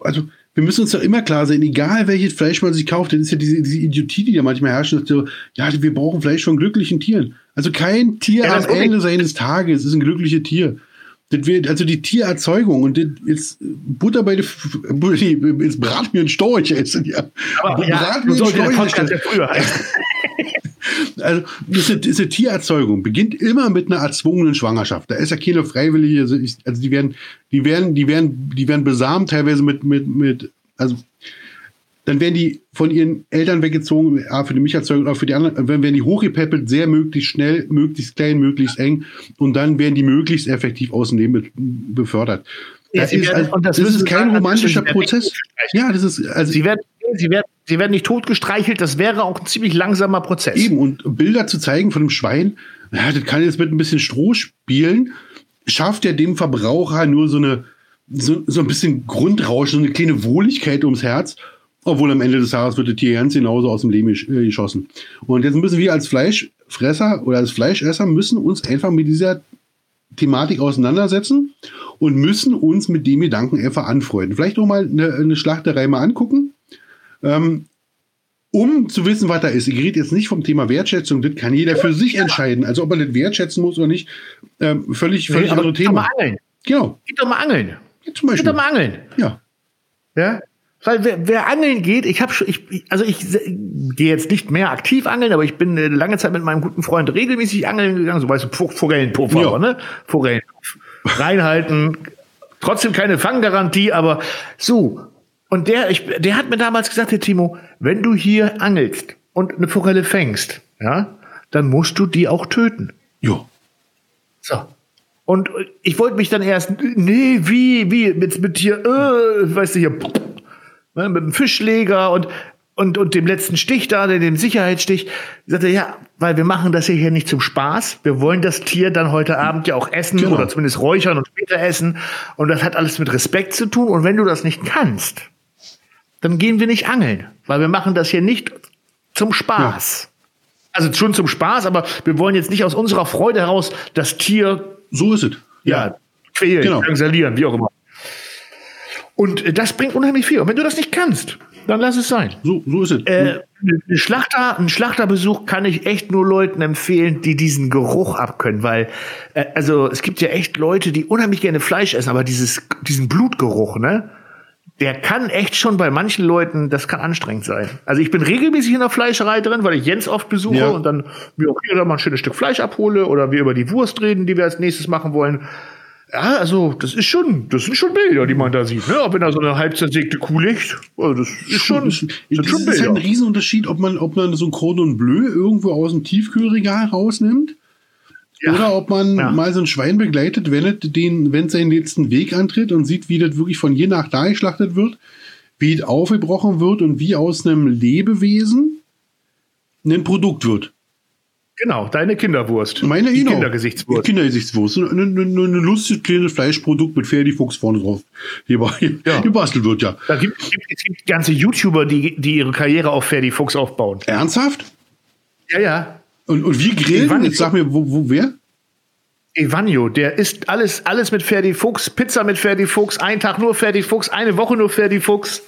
Speaker 1: also wir müssen uns doch immer klar sein, egal welches Fleisch man sich kauft, das ist ja diese, diese Idiotie, die da manchmal herrscht, so, ja, wir brauchen Fleisch von glücklichen Tieren. Also kein Tier
Speaker 2: Ja,
Speaker 1: am Ende seines Tages ist ein glückliches Tier. Das wird, also die Tiererzeugung und das jetzt Butter bei der, jetzt brat mir ein Storch essen, ja.
Speaker 2: Aber ja,
Speaker 1: Brat
Speaker 2: du
Speaker 1: mir ein
Speaker 2: solltest den
Speaker 1: Storch
Speaker 2: Podcast ja
Speaker 1: essen.
Speaker 2: früher heißen. [LAUGHS]
Speaker 1: Also diese, diese Tiererzeugung beginnt immer mit einer erzwungenen Schwangerschaft. Da ist ja keine freiwillige, also ich- also die werden, die werden, die werden, die werden besamt teilweise mit, mit, mit, also dann werden die von ihren Eltern weggezogen, für die Milcherzeugung, auch für die anderen, dann werden die hochgepäppelt, sehr möglichst schnell, möglichst klein, möglichst eng und dann werden die möglichst effektiv aus dem Leben be- befördert.
Speaker 2: Ja,
Speaker 1: Das
Speaker 2: sie
Speaker 1: ist, also,
Speaker 2: das
Speaker 1: das ist kein romantischer Prozess. Ja, das ist, also
Speaker 2: Sie werden, sie, werden, sie werden nicht totgestreichelt, das wäre auch ein ziemlich langsamer Prozess.
Speaker 1: Eben, und Bilder zu zeigen von dem Schwein, ja, das kann jetzt mit ein bisschen Stroh spielen, schafft ja dem Verbraucher nur so eine, so, so ein bisschen Grundrausch, so eine kleine Wohligkeit ums Herz, obwohl am Ende des Tages wird das Tier ganz genauso aus dem Leben äh, geschossen. Und jetzt müssen wir als Fleischfresser oder als Fleischesser müssen uns einfach mit dieser Thematik auseinandersetzen und müssen uns mit dem Gedanken einfach anfreunden. Vielleicht auch mal eine, eine Schlachterei mal angucken. Ähm, um zu wissen, was da ist. Ich rede jetzt nicht vom Thema Wertschätzung, das kann jeder für sich entscheiden. Also ob er das wertschätzen muss oder nicht, ähm, völlig, völlig
Speaker 2: Nee, aber
Speaker 1: andere
Speaker 2: geh doch mal
Speaker 1: Thema.
Speaker 2: angeln.
Speaker 1: Genau,
Speaker 2: Geh doch mal angeln.
Speaker 1: ja, zum Beispiel.
Speaker 2: doch mal angeln.
Speaker 1: Ja,
Speaker 2: Ja? Weil wer, wer angeln geht, ich habe schon, ich, also ich gehe jetzt nicht mehr aktiv angeln, aber ich bin äh, lange Zeit mit meinem guten Freund regelmäßig angeln gegangen, so weißt du, Forellenpuffer,
Speaker 1: Ja.
Speaker 2: ne? Forellenpuff. Reinhalten, trotzdem keine Fanggarantie, aber so. Und der, ich, der hat mir damals gesagt, Herr Timo, wenn du hier angelst und eine Forelle fängst, ja, dann musst du die auch töten.
Speaker 1: ja.
Speaker 2: So. Und ich wollte mich dann erst, nee, wie, wie, mit, mit hier, äh, weißt du, hier, ne, mit dem Fischleger und, und, und dem letzten Stich da, dem Sicherheitsstich. Ich sagte, ja, weil wir machen das hier nicht zum Spaß. Wir wollen das Tier dann heute Abend ja auch essen
Speaker 1: Genau.
Speaker 2: oder zumindest räuchern und später essen. Und das hat alles mit Respekt zu tun. Und wenn du das nicht kannst, dann gehen wir nicht angeln, weil wir machen das hier nicht zum Spaß. Also schon zum Spaß, aber wir wollen jetzt nicht aus unserer Freude heraus das Tier
Speaker 1: So ist es.
Speaker 2: ja, quälen,
Speaker 1: Genau.
Speaker 2: drangsalieren, wie auch immer. Und äh, das bringt unheimlich viel. Und wenn du das nicht kannst, dann lass es sein.
Speaker 1: So, so ist es.
Speaker 2: Äh, ein Schlachter, ein Schlachterbesuch kann ich echt nur Leuten empfehlen, die diesen Geruch abkönnen, weil äh, also es gibt ja echt Leute, die unheimlich gerne Fleisch essen, aber dieses diesen Blutgeruch, ne? Der kann echt schon bei manchen Leuten, das kann anstrengend sein. Also ich bin regelmäßig in der Fleischerei drin, weil ich Jens oft besuche
Speaker 1: Ja.
Speaker 2: und dann mir auch hier mal ein schönes Stück Fleisch abhole oder wir über die Wurst reden, die wir als nächstes machen wollen. Ja, also das ist schon, das sind schon Bilder, die man da sieht, ne? Auch wenn da so eine halb zersägte Kuh liegt. Also das ist schon,
Speaker 1: das, das
Speaker 2: schon
Speaker 1: ist halt ein. Riesenunterschied, ob man, ob man so ein Cordon Bleu irgendwo aus dem Tiefkühlregal rausnimmt.
Speaker 2: Ja.
Speaker 1: Oder ob man
Speaker 2: Ja.
Speaker 1: mal so ein Schwein begleitet, wenn es den, wenn es seinen letzten Weg antritt und sieht, wie das wirklich von je nach da geschlachtet wird, wie es aufgebrochen wird und wie aus einem Lebewesen ein Produkt wird.
Speaker 2: Genau, deine Kinderwurst.
Speaker 1: Meine
Speaker 2: die
Speaker 1: genau.
Speaker 2: Kindergesichtswurst.
Speaker 1: Kindergesichtswurst. Eine, eine, eine lustiges kleines Fleischprodukt mit Pferdefuchs vorne drauf. Hier,
Speaker 2: Ja. [LAUGHS]
Speaker 1: gebastelt wird, ja.
Speaker 2: Da gibt es gibt, es gibt ganze YouTuber, die, die ihre Karriere auf Ferdi Fuchs aufbauen.
Speaker 1: Ernsthaft?
Speaker 2: Ja, ja.
Speaker 1: Und, und wir grillen? Jetzt sag mir, wo, wo wer?
Speaker 2: Evanio, der isst alles, alles mit Ferdi Fuchs, Pizza mit Ferdi Fuchs, ein Tag nur Ferdi Fuchs, eine Woche nur Ferdi Fuchs.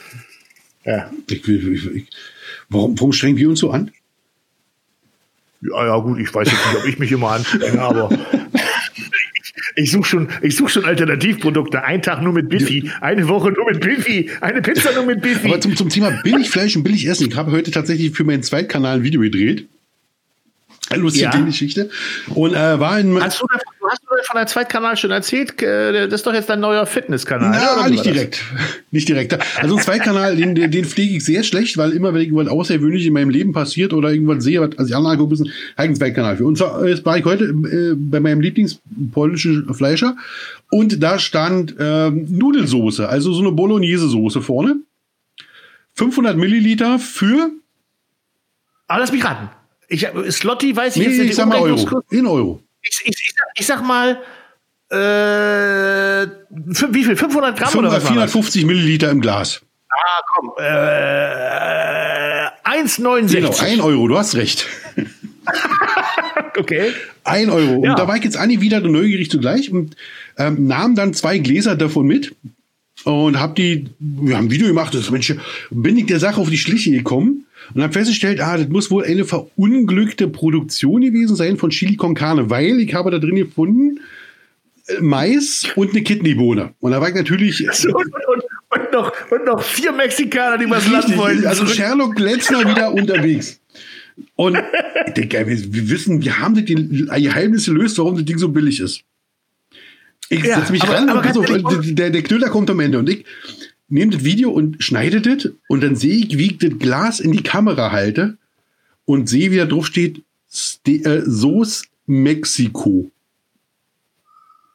Speaker 2: Ja.
Speaker 1: Ich, ich, ich, warum, warum strengen wir uns so an?
Speaker 2: Ja, ja, gut, ich weiß jetzt nicht, ob ich mich immer anstrenge, aber [LAUGHS] ich, ich suche schon, ich such schon Alternativprodukte. Ein Tag nur mit Biffy, eine Woche nur mit Biffy, eine Pizza nur mit Biffy.
Speaker 1: Aber zum, zum Thema Billigfleisch und Billigessen. Ich habe heute tatsächlich für meinen Zweitkanal ein Video gedreht. Lustige
Speaker 2: Ja.
Speaker 1: Geschichte. Und äh, war in.
Speaker 2: Hast du, davon, hast du von der Zweitkanal schon erzählt? Äh, Das ist doch jetzt dein neuer Fitnesskanal.
Speaker 1: Na, nicht direkt. [LAUGHS] Nicht direkt. Also ein Zweitkanal, den, den, den pflege ich sehr schlecht, weil immer, wenn irgendwas Außergewöhnliches in meinem Leben passiert oder irgendwas sehe, was also ich andere angucke, habe ich einen Zweitkanal für. Und zwar äh, war ich heute äh, bei meinem Lieblingspolnischen Fleischer und da stand ähm, Nudelsoße, also so eine Bolognese-Soße vorne. 500 Milliliter für,
Speaker 2: Aber lass mich raten. Ich, Slotty weiß ich
Speaker 1: nee,
Speaker 2: jetzt nicht.
Speaker 1: ich sag mal Euro, in Euro.
Speaker 2: Ich, ich, ich, sag, ich sag mal, äh, wie viel? 500 Gramm oder was? war das?
Speaker 1: 450 Milliliter im Glas.
Speaker 2: Ah, komm. Äh, 1,69.
Speaker 1: Genau, ein Euro, du hast recht. [LAUGHS]
Speaker 2: Okay.
Speaker 1: Ein Euro.
Speaker 2: Ja.
Speaker 1: Und da war ich jetzt angewidert und neugierig zugleich und ähm, nahm dann zwei Gläser davon mit. und hab die, wir haben ein Video gemacht, das Mensch, bin ich der Sache auf die Schliche gekommen und habe festgestellt, ah, das muss wohl eine verunglückte Produktion gewesen sein von Chili con Carne, weil ich habe da drin gefunden äh, Mais und eine Kidneybohne. Und da war ich natürlich. [LAUGHS]
Speaker 2: und, und, und, noch, und noch vier Mexikaner, die was Land wollen.
Speaker 1: Also Sherlock Letzner wieder [LAUGHS] unterwegs. Und ich denke, wir, wissen, wir haben die Geheimnisse gelöst, warum das Ding so billig ist. Ich ja, setze mich aber, ran aber und auf, der, der Knüller kommt am Ende und ich nehme das Video und schneide das und dann sehe ich, wie ich das Glas in die Kamera halte und sehe, wie da drauf steht, äh, Sauce Mexiko.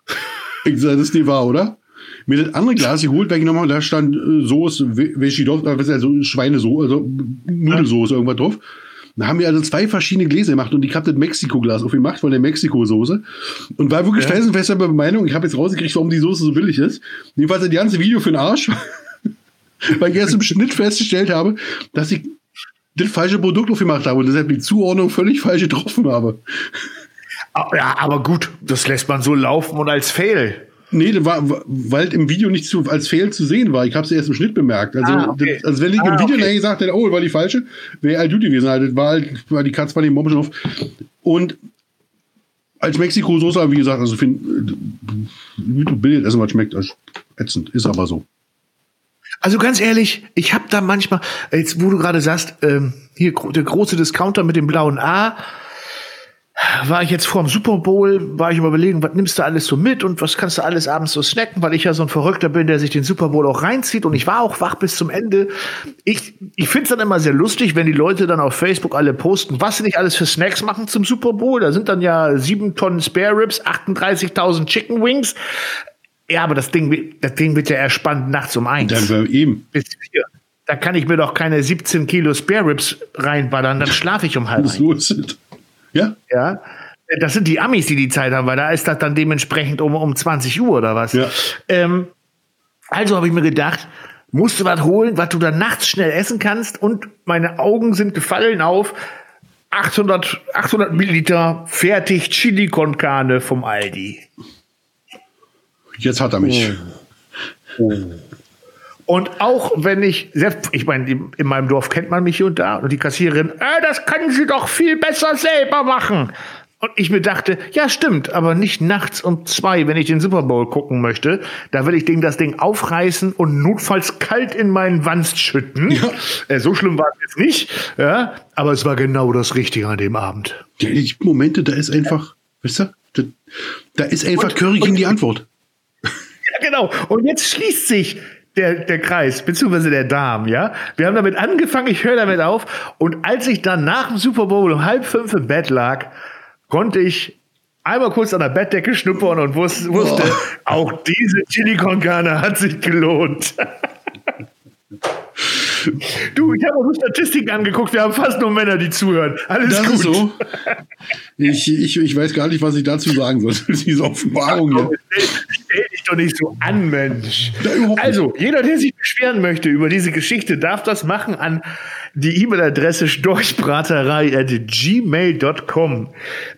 Speaker 1: [LAUGHS] ich sage, das ist nicht wahr, oder? Mir das andere Glas geholt, weggenommen und da stand äh, Soße, Vechidov, also Schweinesoße, also Nudelsoße, irgendwas drauf. Da haben wir also zwei verschiedene Gläser gemacht und ich habe das Mexiko-Glas aufgemacht von der Mexiko-Soße und war wirklich ja. felsenfester bei Meinung, ich habe jetzt rausgekriegt, warum die Soße so billig ist. Jedenfalls das ganze Video für den Arsch, weil ich erst im Schnitt festgestellt habe, dass ich das falsche Produkt aufgemacht habe und deshalb die Zuordnung völlig falsch getroffen habe.
Speaker 2: Ah, ja, aber gut, das lässt man so laufen und als Fail.
Speaker 1: Nee, das war, weil im Video nicht zu, als Fehl zu sehen war. Ich habe es erst im Schnitt bemerkt. Also, ah, okay. das, also wenn ich ah, im Video okay. gesagt hätte, oh, war die falsche, wäre halt gut gewesen. Also, das war halt, war die Katze bei dem Bomben auf. Und als Mexiko-Soße, wie gesagt, also finde Bildet essen, was schmeckt, also ätzend. Ist aber so.
Speaker 2: Also ganz ehrlich, ich habe da manchmal, jetzt wo du gerade sagst, ähm, hier der große Discounter mit dem blauen A, war ich jetzt vor dem Super Bowl, war ich überlegen, was nimmst du alles so mit und was kannst du alles abends so snacken, weil ich ja so ein Verrückter bin, der sich den Super Bowl auch reinzieht und ich war auch wach bis zum Ende. Ich, ich finde es dann immer sehr lustig, wenn die Leute dann auf Facebook alle posten, was sie nicht alles für Snacks machen zum Super Bowl. Da sind dann ja sieben Tonnen Spare Ribs, 38.000 Chicken Wings. Ja, aber das Ding, das Ding wird ja erst spannend nachts um eins.
Speaker 1: Dann war eben. Bis vier.
Speaker 2: Da kann ich mir doch keine 17 Kilo Spare Ribs reinballern, dann schlafe ich um halb.
Speaker 1: So ist es.
Speaker 2: Ja. Ja. Das sind die Amis, die die Zeit haben, weil da ist das dann dementsprechend um, um 20 Uhr oder was. Ja. Ähm, also habe ich mir gedacht, musst du was holen, was du dann nachts schnell essen kannst. Und meine Augen sind gefallen auf 800, 800 Milliliter fertig Chili con Carne vom Aldi.
Speaker 1: Jetzt hat er mich.
Speaker 2: Oh. Oh. Und auch wenn ich, selbst, ich meine, in meinem Dorf kennt man mich hier und da und die Kassiererin, äh, das können Sie doch viel besser selber machen. Und ich mir dachte, ja, stimmt, aber nicht nachts um zwei, wenn ich den Super Bowl gucken möchte. Da will ich das Ding aufreißen und notfalls kalt in meinen Wanst schütten. Ja. Äh, so schlimm war es jetzt nicht, ja, aber es war genau das Richtige an dem Abend.
Speaker 1: Ja, die Momente, da ist einfach, weißt du, da, da ist einfach und, Curry gegen die Antwort.
Speaker 2: Ja, genau. Und jetzt schließt sich der, der Kreis, beziehungsweise der Darm, ja. Wir haben damit angefangen, ich höre damit auf. Und als ich dann nach dem Super Bowl um halb fünf im Bett lag, konnte ich einmal kurz an der Bettdecke schnuppern und wusste, wusste auch diese Chili con Carne hat sich gelohnt. [LAUGHS] Du, ich habe auch Statistiken angeguckt, wir haben fast nur Männer, die zuhören. Alles das gut. Ist so.
Speaker 1: Ich, ich, ich weiß gar nicht, was ich dazu sagen soll. [LAUGHS] Diese Offenbarung hier.
Speaker 2: Stell, stell dich doch nicht so an, Mensch. Also, jeder, der sich beschweren möchte über diese Geschichte, darf das machen an die E-Mail-Adresse storchbraterei.gmail.com.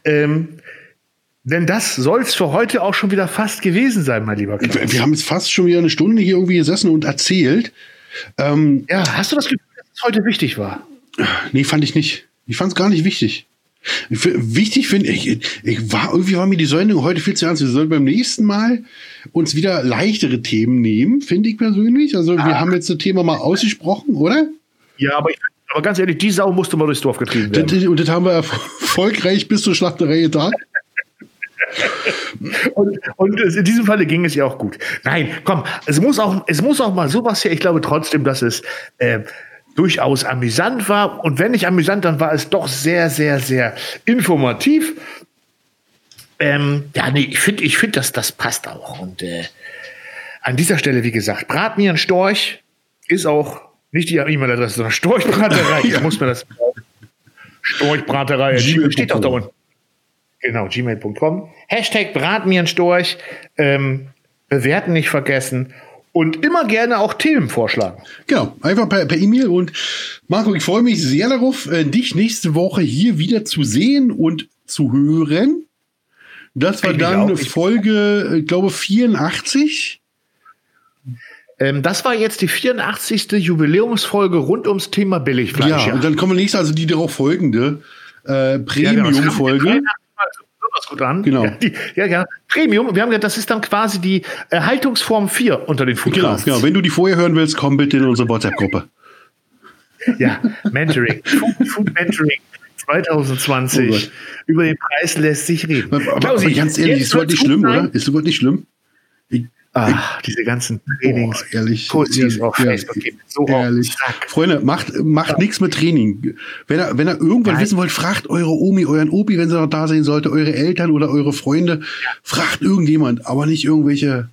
Speaker 2: Ähm, denn das soll es für heute auch schon wieder fast gewesen sein, mein lieber
Speaker 1: Klaus. Wir haben jetzt fast schon wieder eine Stunde hier irgendwie gesessen und erzählt.
Speaker 2: Ähm, ja, hast du das Gefühl, dass es heute wichtig war?
Speaker 1: Nee, fand ich nicht. Ich fand es gar nicht wichtig. Wichtig finde ich, ich war irgendwie war mir die Sendung heute viel zu ernst. Wir sollen beim nächsten Mal uns wieder leichtere Themen nehmen, finde ich persönlich. Also wir ah. haben jetzt das Thema mal ausgesprochen, oder?
Speaker 2: Ja, aber, ich, aber ganz ehrlich, die Sau musste mal durchs Dorf getrieben werden.
Speaker 1: Und das haben wir erfolgreich bis zur Schlachterei getan. [LAUGHS]
Speaker 2: und, und in diesem Falle ging es ja auch gut. Nein, komm, es muss auch, es muss auch mal sowas hier. Ich glaube trotzdem, dass es äh, durchaus amüsant war. Und wenn nicht amüsant, dann war es doch sehr, sehr, sehr informativ. Ähm, ja, nee, ich finde, ich finde, dass das passt auch. Und äh, an dieser Stelle, wie gesagt, brat mir ein Storch ist auch nicht die E-Mail-Adresse, sondern Storchbraterei. [LAUGHS] ja. Ich muss mir das Storchbraterei. Steht doch da unten. Genau, gmail.com. Hashtag brat mir ein Storch. Ähm, bewerten nicht vergessen. Und immer gerne auch Themen vorschlagen.
Speaker 1: Genau, einfach per E-Mail. E und Marco, ich freue mich sehr darauf, äh, dich nächste Woche hier wieder zu sehen und zu hören. Das war dann Folge, ich glaube, 84.
Speaker 2: Ähm, das war jetzt die 84. Jubiläumsfolge rund ums Thema Billigfleisch.
Speaker 1: Ja, und dann kommen wir nächste, also die darauf folgende äh,
Speaker 2: Ja, genau. Gut an.
Speaker 1: Genau.
Speaker 2: Ja, die, ja, ja. Premium. Wir haben gesagt, das ist dann quasi die äh, Haltungsform 4 unter den
Speaker 1: Genau,
Speaker 2: Foodcasts.
Speaker 1: genau. Wenn du die vorher hören willst, komm bitte in unsere WhatsApp-Gruppe.
Speaker 2: Ja, Mentoring. [LAUGHS] Food, Food Mentoring 2020.
Speaker 1: Oh.
Speaker 2: Über den Preis lässt sich reden.
Speaker 1: Aber, aber,
Speaker 2: Klausi,
Speaker 1: aber ganz ehrlich, ist sowas nicht schlimm,
Speaker 2: sein.
Speaker 1: oder? Ist sowas nicht schlimm?
Speaker 2: Ach, diese ganzen Trainings.
Speaker 1: Boah, ehrlich, ehrlich,
Speaker 2: auf
Speaker 1: ehrlich,
Speaker 2: Facebook gibt so
Speaker 1: ehrlich. Freunde, macht, macht nichts mit Training. Wenn ihr, wenn ihr irgendwann
Speaker 2: Nein.
Speaker 1: wissen wollt, fragt eure Omi, euren Opi, wenn sie noch da sein sollte, eure Eltern oder eure Freunde. Fragt irgendjemand, aber nicht irgendwelche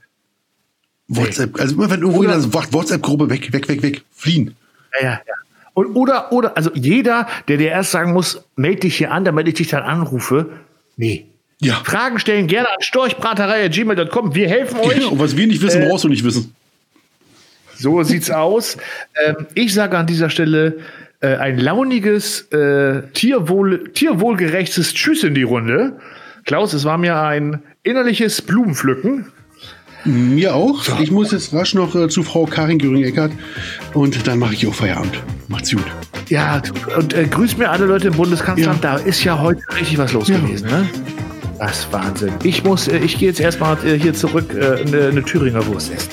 Speaker 1: WhatsApp. Also immer wenn irgendwo
Speaker 2: Oder-
Speaker 1: in der WhatsApp-Gruppe weg, weg, weg, weg, fliehen.
Speaker 2: Ja, ja, ja. Und, oder, oder, also jeder, der dir erst sagen muss, melde dich hier an, damit ich dich dann anrufe. Nee.
Speaker 1: Ja.
Speaker 2: Fragen stellen gerne an storchbraterei.gmail.com. Wir helfen euch.
Speaker 1: Und was wir nicht wissen,
Speaker 2: Äh,
Speaker 1: brauchst du nicht wissen.
Speaker 2: So sieht's aus. Ähm, ich sage an dieser Stelle äh, ein launiges, äh, tierwohl, tierwohlgerechtes Tschüss in die Runde. Klaus, es war mir ein innerliches Blumenpflücken.
Speaker 1: Mir auch. Ich muss jetzt rasch noch äh, zu Frau Karin Göring-Eckert und dann mache ich auch Feierabend. Macht's gut.
Speaker 2: Ja, und äh, grüß mir alle Leute im Bundeskanzleramt.
Speaker 1: Ja.
Speaker 2: Da ist ja heute richtig was los
Speaker 1: Ja.
Speaker 2: gewesen. Ne? Das ist Wahnsinn. Ich muss, äh, ich gehe jetzt erstmal äh, hier zurück äh, eine, eine Thüringer Wurst essen.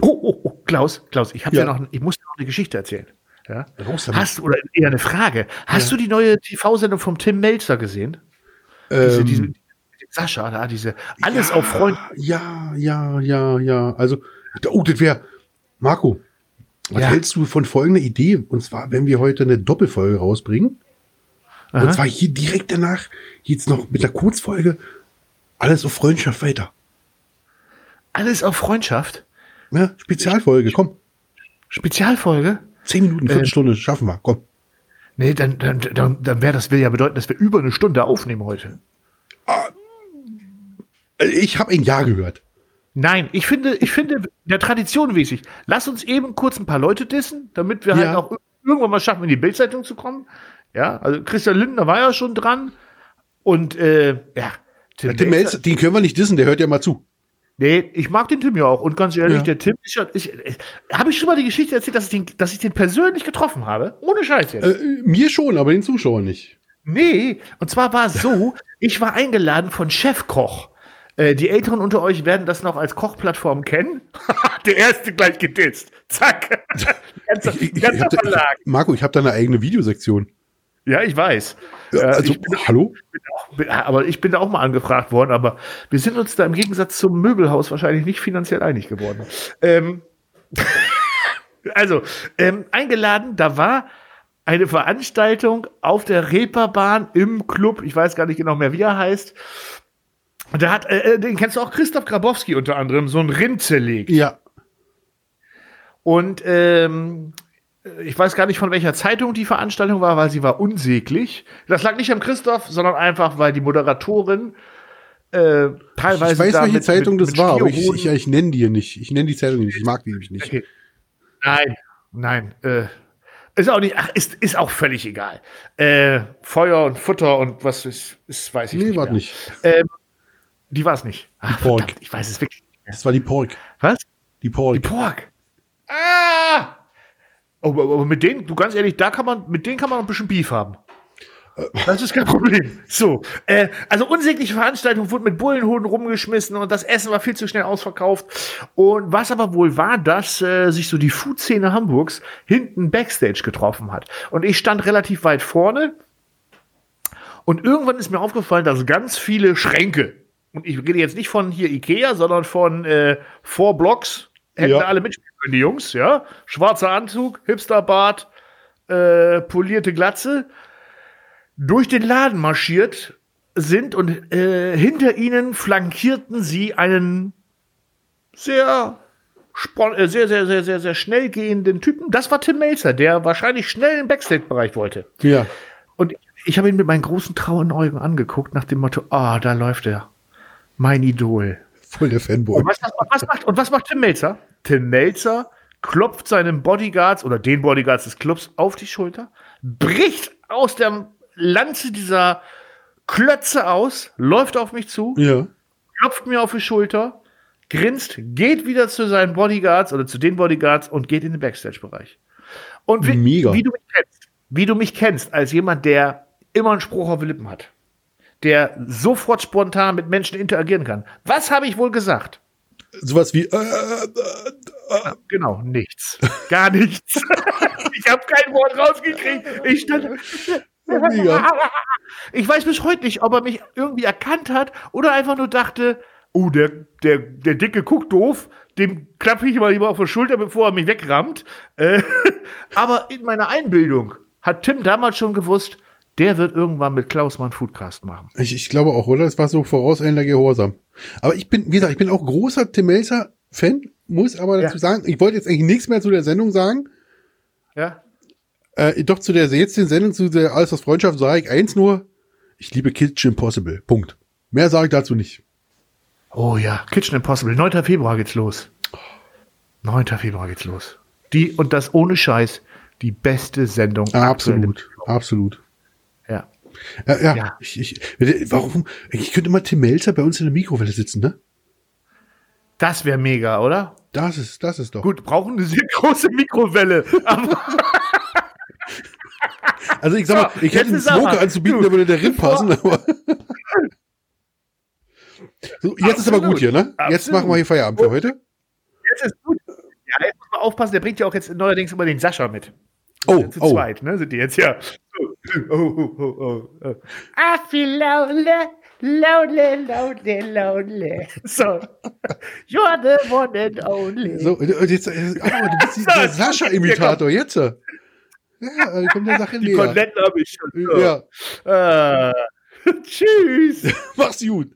Speaker 2: Oh, oh, oh, Klaus, Klaus, ich habe ja.
Speaker 1: Ja.
Speaker 2: noch, ich muss dir noch eine Geschichte erzählen. Ja? Hast oder eher eine Frage? Hast du die neue TV-Sendung vom Tim Melzer gesehen? Diese,
Speaker 1: Ähm,
Speaker 2: diese, dem Sascha, da, diese alles auf Freund.
Speaker 1: Ja, ja, ja, ja. Also, oh, das wäre. Marco, was
Speaker 2: Ja.
Speaker 1: hältst du von folgender Idee? Und zwar, wenn wir heute eine Doppelfolge rausbringen.
Speaker 2: Aha.
Speaker 1: Und zwar hier direkt danach jetzt noch mit der Kurzfolge alles auf Freundschaft weiter.
Speaker 2: Alles auf Freundschaft.
Speaker 1: Ja, Spezialfolge, komm.
Speaker 2: Spezialfolge?
Speaker 1: Zehn Minuten, Viertelstunde, schaffen wir, komm.
Speaker 2: Nee, dann, dann, dann, dann wäre das will ja bedeuten, dass wir über eine Stunde aufnehmen heute.
Speaker 1: Äh, Ich habe ein Ja gehört.
Speaker 2: Nein, ich finde, ich finde der Tradition mäßig. Lass uns eben kurz ein paar Leute dissen, damit wir halt
Speaker 1: Ja.
Speaker 2: auch irgendwann mal schaffen, in die Bildzeitung zu kommen. Ja, also Christian Lindner war ja schon dran. Und äh, ja, Tim,
Speaker 1: Tim
Speaker 2: Melzer-
Speaker 1: den können wir nicht dissen, der hört ja mal zu.
Speaker 2: Nee, ich mag den Tim ja auch. Und ganz ehrlich,
Speaker 1: Ja.
Speaker 2: der Tim ist ja. Ich, ich, habe ich schon mal die Geschichte erzählt, dass ich, den, dass ich den persönlich getroffen habe? Ohne Scheiß jetzt.
Speaker 1: Äh, mir schon, aber den Zuschauern nicht.
Speaker 2: Nee, und zwar war es so, ich war eingeladen von Chefkoch. Äh, die Älteren unter euch werden das noch als Kochplattform kennen. [LAUGHS] Der erste gleich geditzt. Zack. [LAUGHS] ganzer
Speaker 1: Ich, ich, ich
Speaker 2: ganzer
Speaker 1: hab da,
Speaker 2: Verlag.
Speaker 1: Marco, ich habe da eine eigene Videosektion.
Speaker 2: Ja, ich weiß.
Speaker 1: Ja,
Speaker 2: Äh,
Speaker 1: also,
Speaker 2: ich bin,
Speaker 1: hallo?
Speaker 2: bin auch, bin, aber ich bin da auch mal angefragt worden, aber wir sind uns da im Gegensatz zum Möbelhaus wahrscheinlich nicht finanziell einig geworden. Ähm, [LAUGHS] also, ähm, eingeladen, da war eine Veranstaltung auf der Reeperbahn im Club, ich weiß gar nicht genau mehr, wie er heißt. Und da hat, äh, äh, den kennst du auch, Christoph Grabowski unter anderem, so ein Rind zerlegt.
Speaker 1: Ja.
Speaker 2: Und ähm, ich weiß gar nicht, von welcher Zeitung die Veranstaltung war, weil sie war unsäglich. Das lag nicht am Christoph, sondern einfach, weil die Moderatorin äh, teilweise.
Speaker 1: Ich weiß, welche
Speaker 2: mit-
Speaker 1: Zeitung
Speaker 2: mit,
Speaker 1: das
Speaker 2: mit
Speaker 1: war, aber ich, ich, ich nenne die nicht. Ich nenne die Zeitung nicht. Ich mag die nämlich nicht.
Speaker 2: Okay. Nein, nein. Äh, ist auch nicht, ach, ist, ist auch völlig egal. Äh, Feuer und Futter und was ist, ist weiß ich
Speaker 1: Nee,
Speaker 2: nicht.
Speaker 1: war
Speaker 2: mehr.
Speaker 1: nicht.
Speaker 2: Ähm, die war es nicht. Ach,
Speaker 1: Pork.
Speaker 2: verdammt, ich weiß es wirklich nicht mehr.
Speaker 1: Das war die Pork.
Speaker 2: Was?
Speaker 1: Die Pork.
Speaker 2: Die Pork. Ah! Oh, aber, aber mit denen, du ganz ehrlich, da kann man, mit denen kann man noch ein bisschen Beef haben. Das ist kein Problem. So, äh, also unsägliche Veranstaltung wurde mit Bullenhoden rumgeschmissen und das Essen war viel zu schnell ausverkauft. Und was aber wohl war, dass äh, sich so die Food-Szene Hamburgs hinten Backstage getroffen hat. Und ich stand relativ weit vorne und irgendwann ist mir aufgefallen, dass ganz viele Schränke, und ich rede jetzt nicht von hier Ikea, sondern von äh, Four Blocks, hätten
Speaker 1: Ja.
Speaker 2: alle mitspielen können, die Jungs, ja. Schwarzer Anzug, Hipsterbart, äh, polierte Glatze, durch den Laden marschiert sind und äh, hinter ihnen flankierten sie einen sehr, äh, sehr, sehr, sehr, sehr, sehr schnell gehenden Typen. Das war Tim Melzer, der wahrscheinlich schnell im Backstage-Bereich wollte.
Speaker 1: Ja.
Speaker 2: Und ich habe ihn mit meinen großen trauen Augen angeguckt, nach dem Motto, ah, da läuft er. Mein Idol.
Speaker 1: Voll der Fanboy.
Speaker 2: Und was, was, macht, und was macht Tim Melzer? Tim Melzer klopft seinem Bodyguards oder den Bodyguards des Clubs auf die Schulter, bricht aus der Lanze dieser Klötze aus, läuft auf mich zu,
Speaker 1: Ja.
Speaker 2: klopft mir auf die Schulter, grinst, geht wieder zu seinen Bodyguards oder zu den Bodyguards und geht in den Backstage-Bereich. Und wie, wie du mich kennst, wie du mich kennst, als jemand, der immer einen Spruch auf den Lippen hat, der sofort spontan mit Menschen interagieren kann. Was habe ich wohl gesagt?
Speaker 1: Sowas wie, äh, äh,
Speaker 2: Genau, nichts. Gar nichts. [LAUGHS] ich habe kein Wort rausgekriegt. Ich stand.
Speaker 1: äh, mega. [LAUGHS]
Speaker 2: Ich weiß bis heute nicht, ob er mich irgendwie erkannt hat oder einfach nur dachte, oh, der, der, der Dicke guckt doof, dem klappe ich mal lieber auf die Schulter, bevor er mich wegrammt. Äh, [LAUGHS] aber in meiner Einbildung hat Tim damals schon gewusst, der wird irgendwann mit Klaus mal einen Foodcast machen.
Speaker 1: Ich, ich glaube auch, oder? Das war so vorauseilender Gehorsam. Aber ich bin, wie gesagt, ich bin auch großer Tim Melzer Fan, muss aber dazu
Speaker 2: Ja.
Speaker 1: sagen, ich wollte jetzt eigentlich nichts mehr zu der Sendung sagen.
Speaker 2: Ja?
Speaker 1: Äh, doch zu der jetzt den Sendung zu der Alles aus Freundschaft sage ich eins nur. Ich liebe Kitchen Impossible. Punkt. Mehr sage ich dazu nicht.
Speaker 2: Oh ja, Kitchen Impossible. 9. Februar geht's los. 9. Februar geht's los. Die, und das ohne Scheiß, die beste Sendung.
Speaker 1: Absolut. Absolut.
Speaker 2: Ja.
Speaker 1: Ja, ja. Ich, ich, warum? Ich könnte mal Tim Melzer bei uns in der Mikrowelle sitzen, ne?
Speaker 2: Das wäre mega, oder?
Speaker 1: Das ist, das ist doch.
Speaker 2: Gut, brauchen eine sehr große Mikrowelle. [LAUGHS]
Speaker 1: Also ich sag mal, ich hätte einen
Speaker 2: jetzt
Speaker 1: Smoker anzubieten, der würde darin passen, aber. so, jetzt ist aber
Speaker 2: Absolut,
Speaker 1: gut hier, ne? Jetzt
Speaker 2: absolut.
Speaker 1: machen wir hier Feierabend für heute.
Speaker 2: jetzt ist gut. Ja, jetzt muss man aufpassen, der bringt ja auch jetzt neuerdings immer den Sascha mit.
Speaker 1: Oh,
Speaker 2: Zu
Speaker 1: oh.
Speaker 2: zweit, ne? Sind die jetzt ja. Oh, oh, oh, oh, oh. I feel lonely, lonely, lonely, lonely. So. [LAUGHS] You're the one and only.
Speaker 1: So, und jetzt, ah, du bist [LAUGHS] der Sascha-Imitator, jetzt. Ja, äh, kommt der Sache
Speaker 2: Die
Speaker 1: näher.
Speaker 2: Koteletten habe ich schon. So.
Speaker 1: Ja,
Speaker 2: Äh, [LAUGHS] tschüss.
Speaker 1: mach's gut.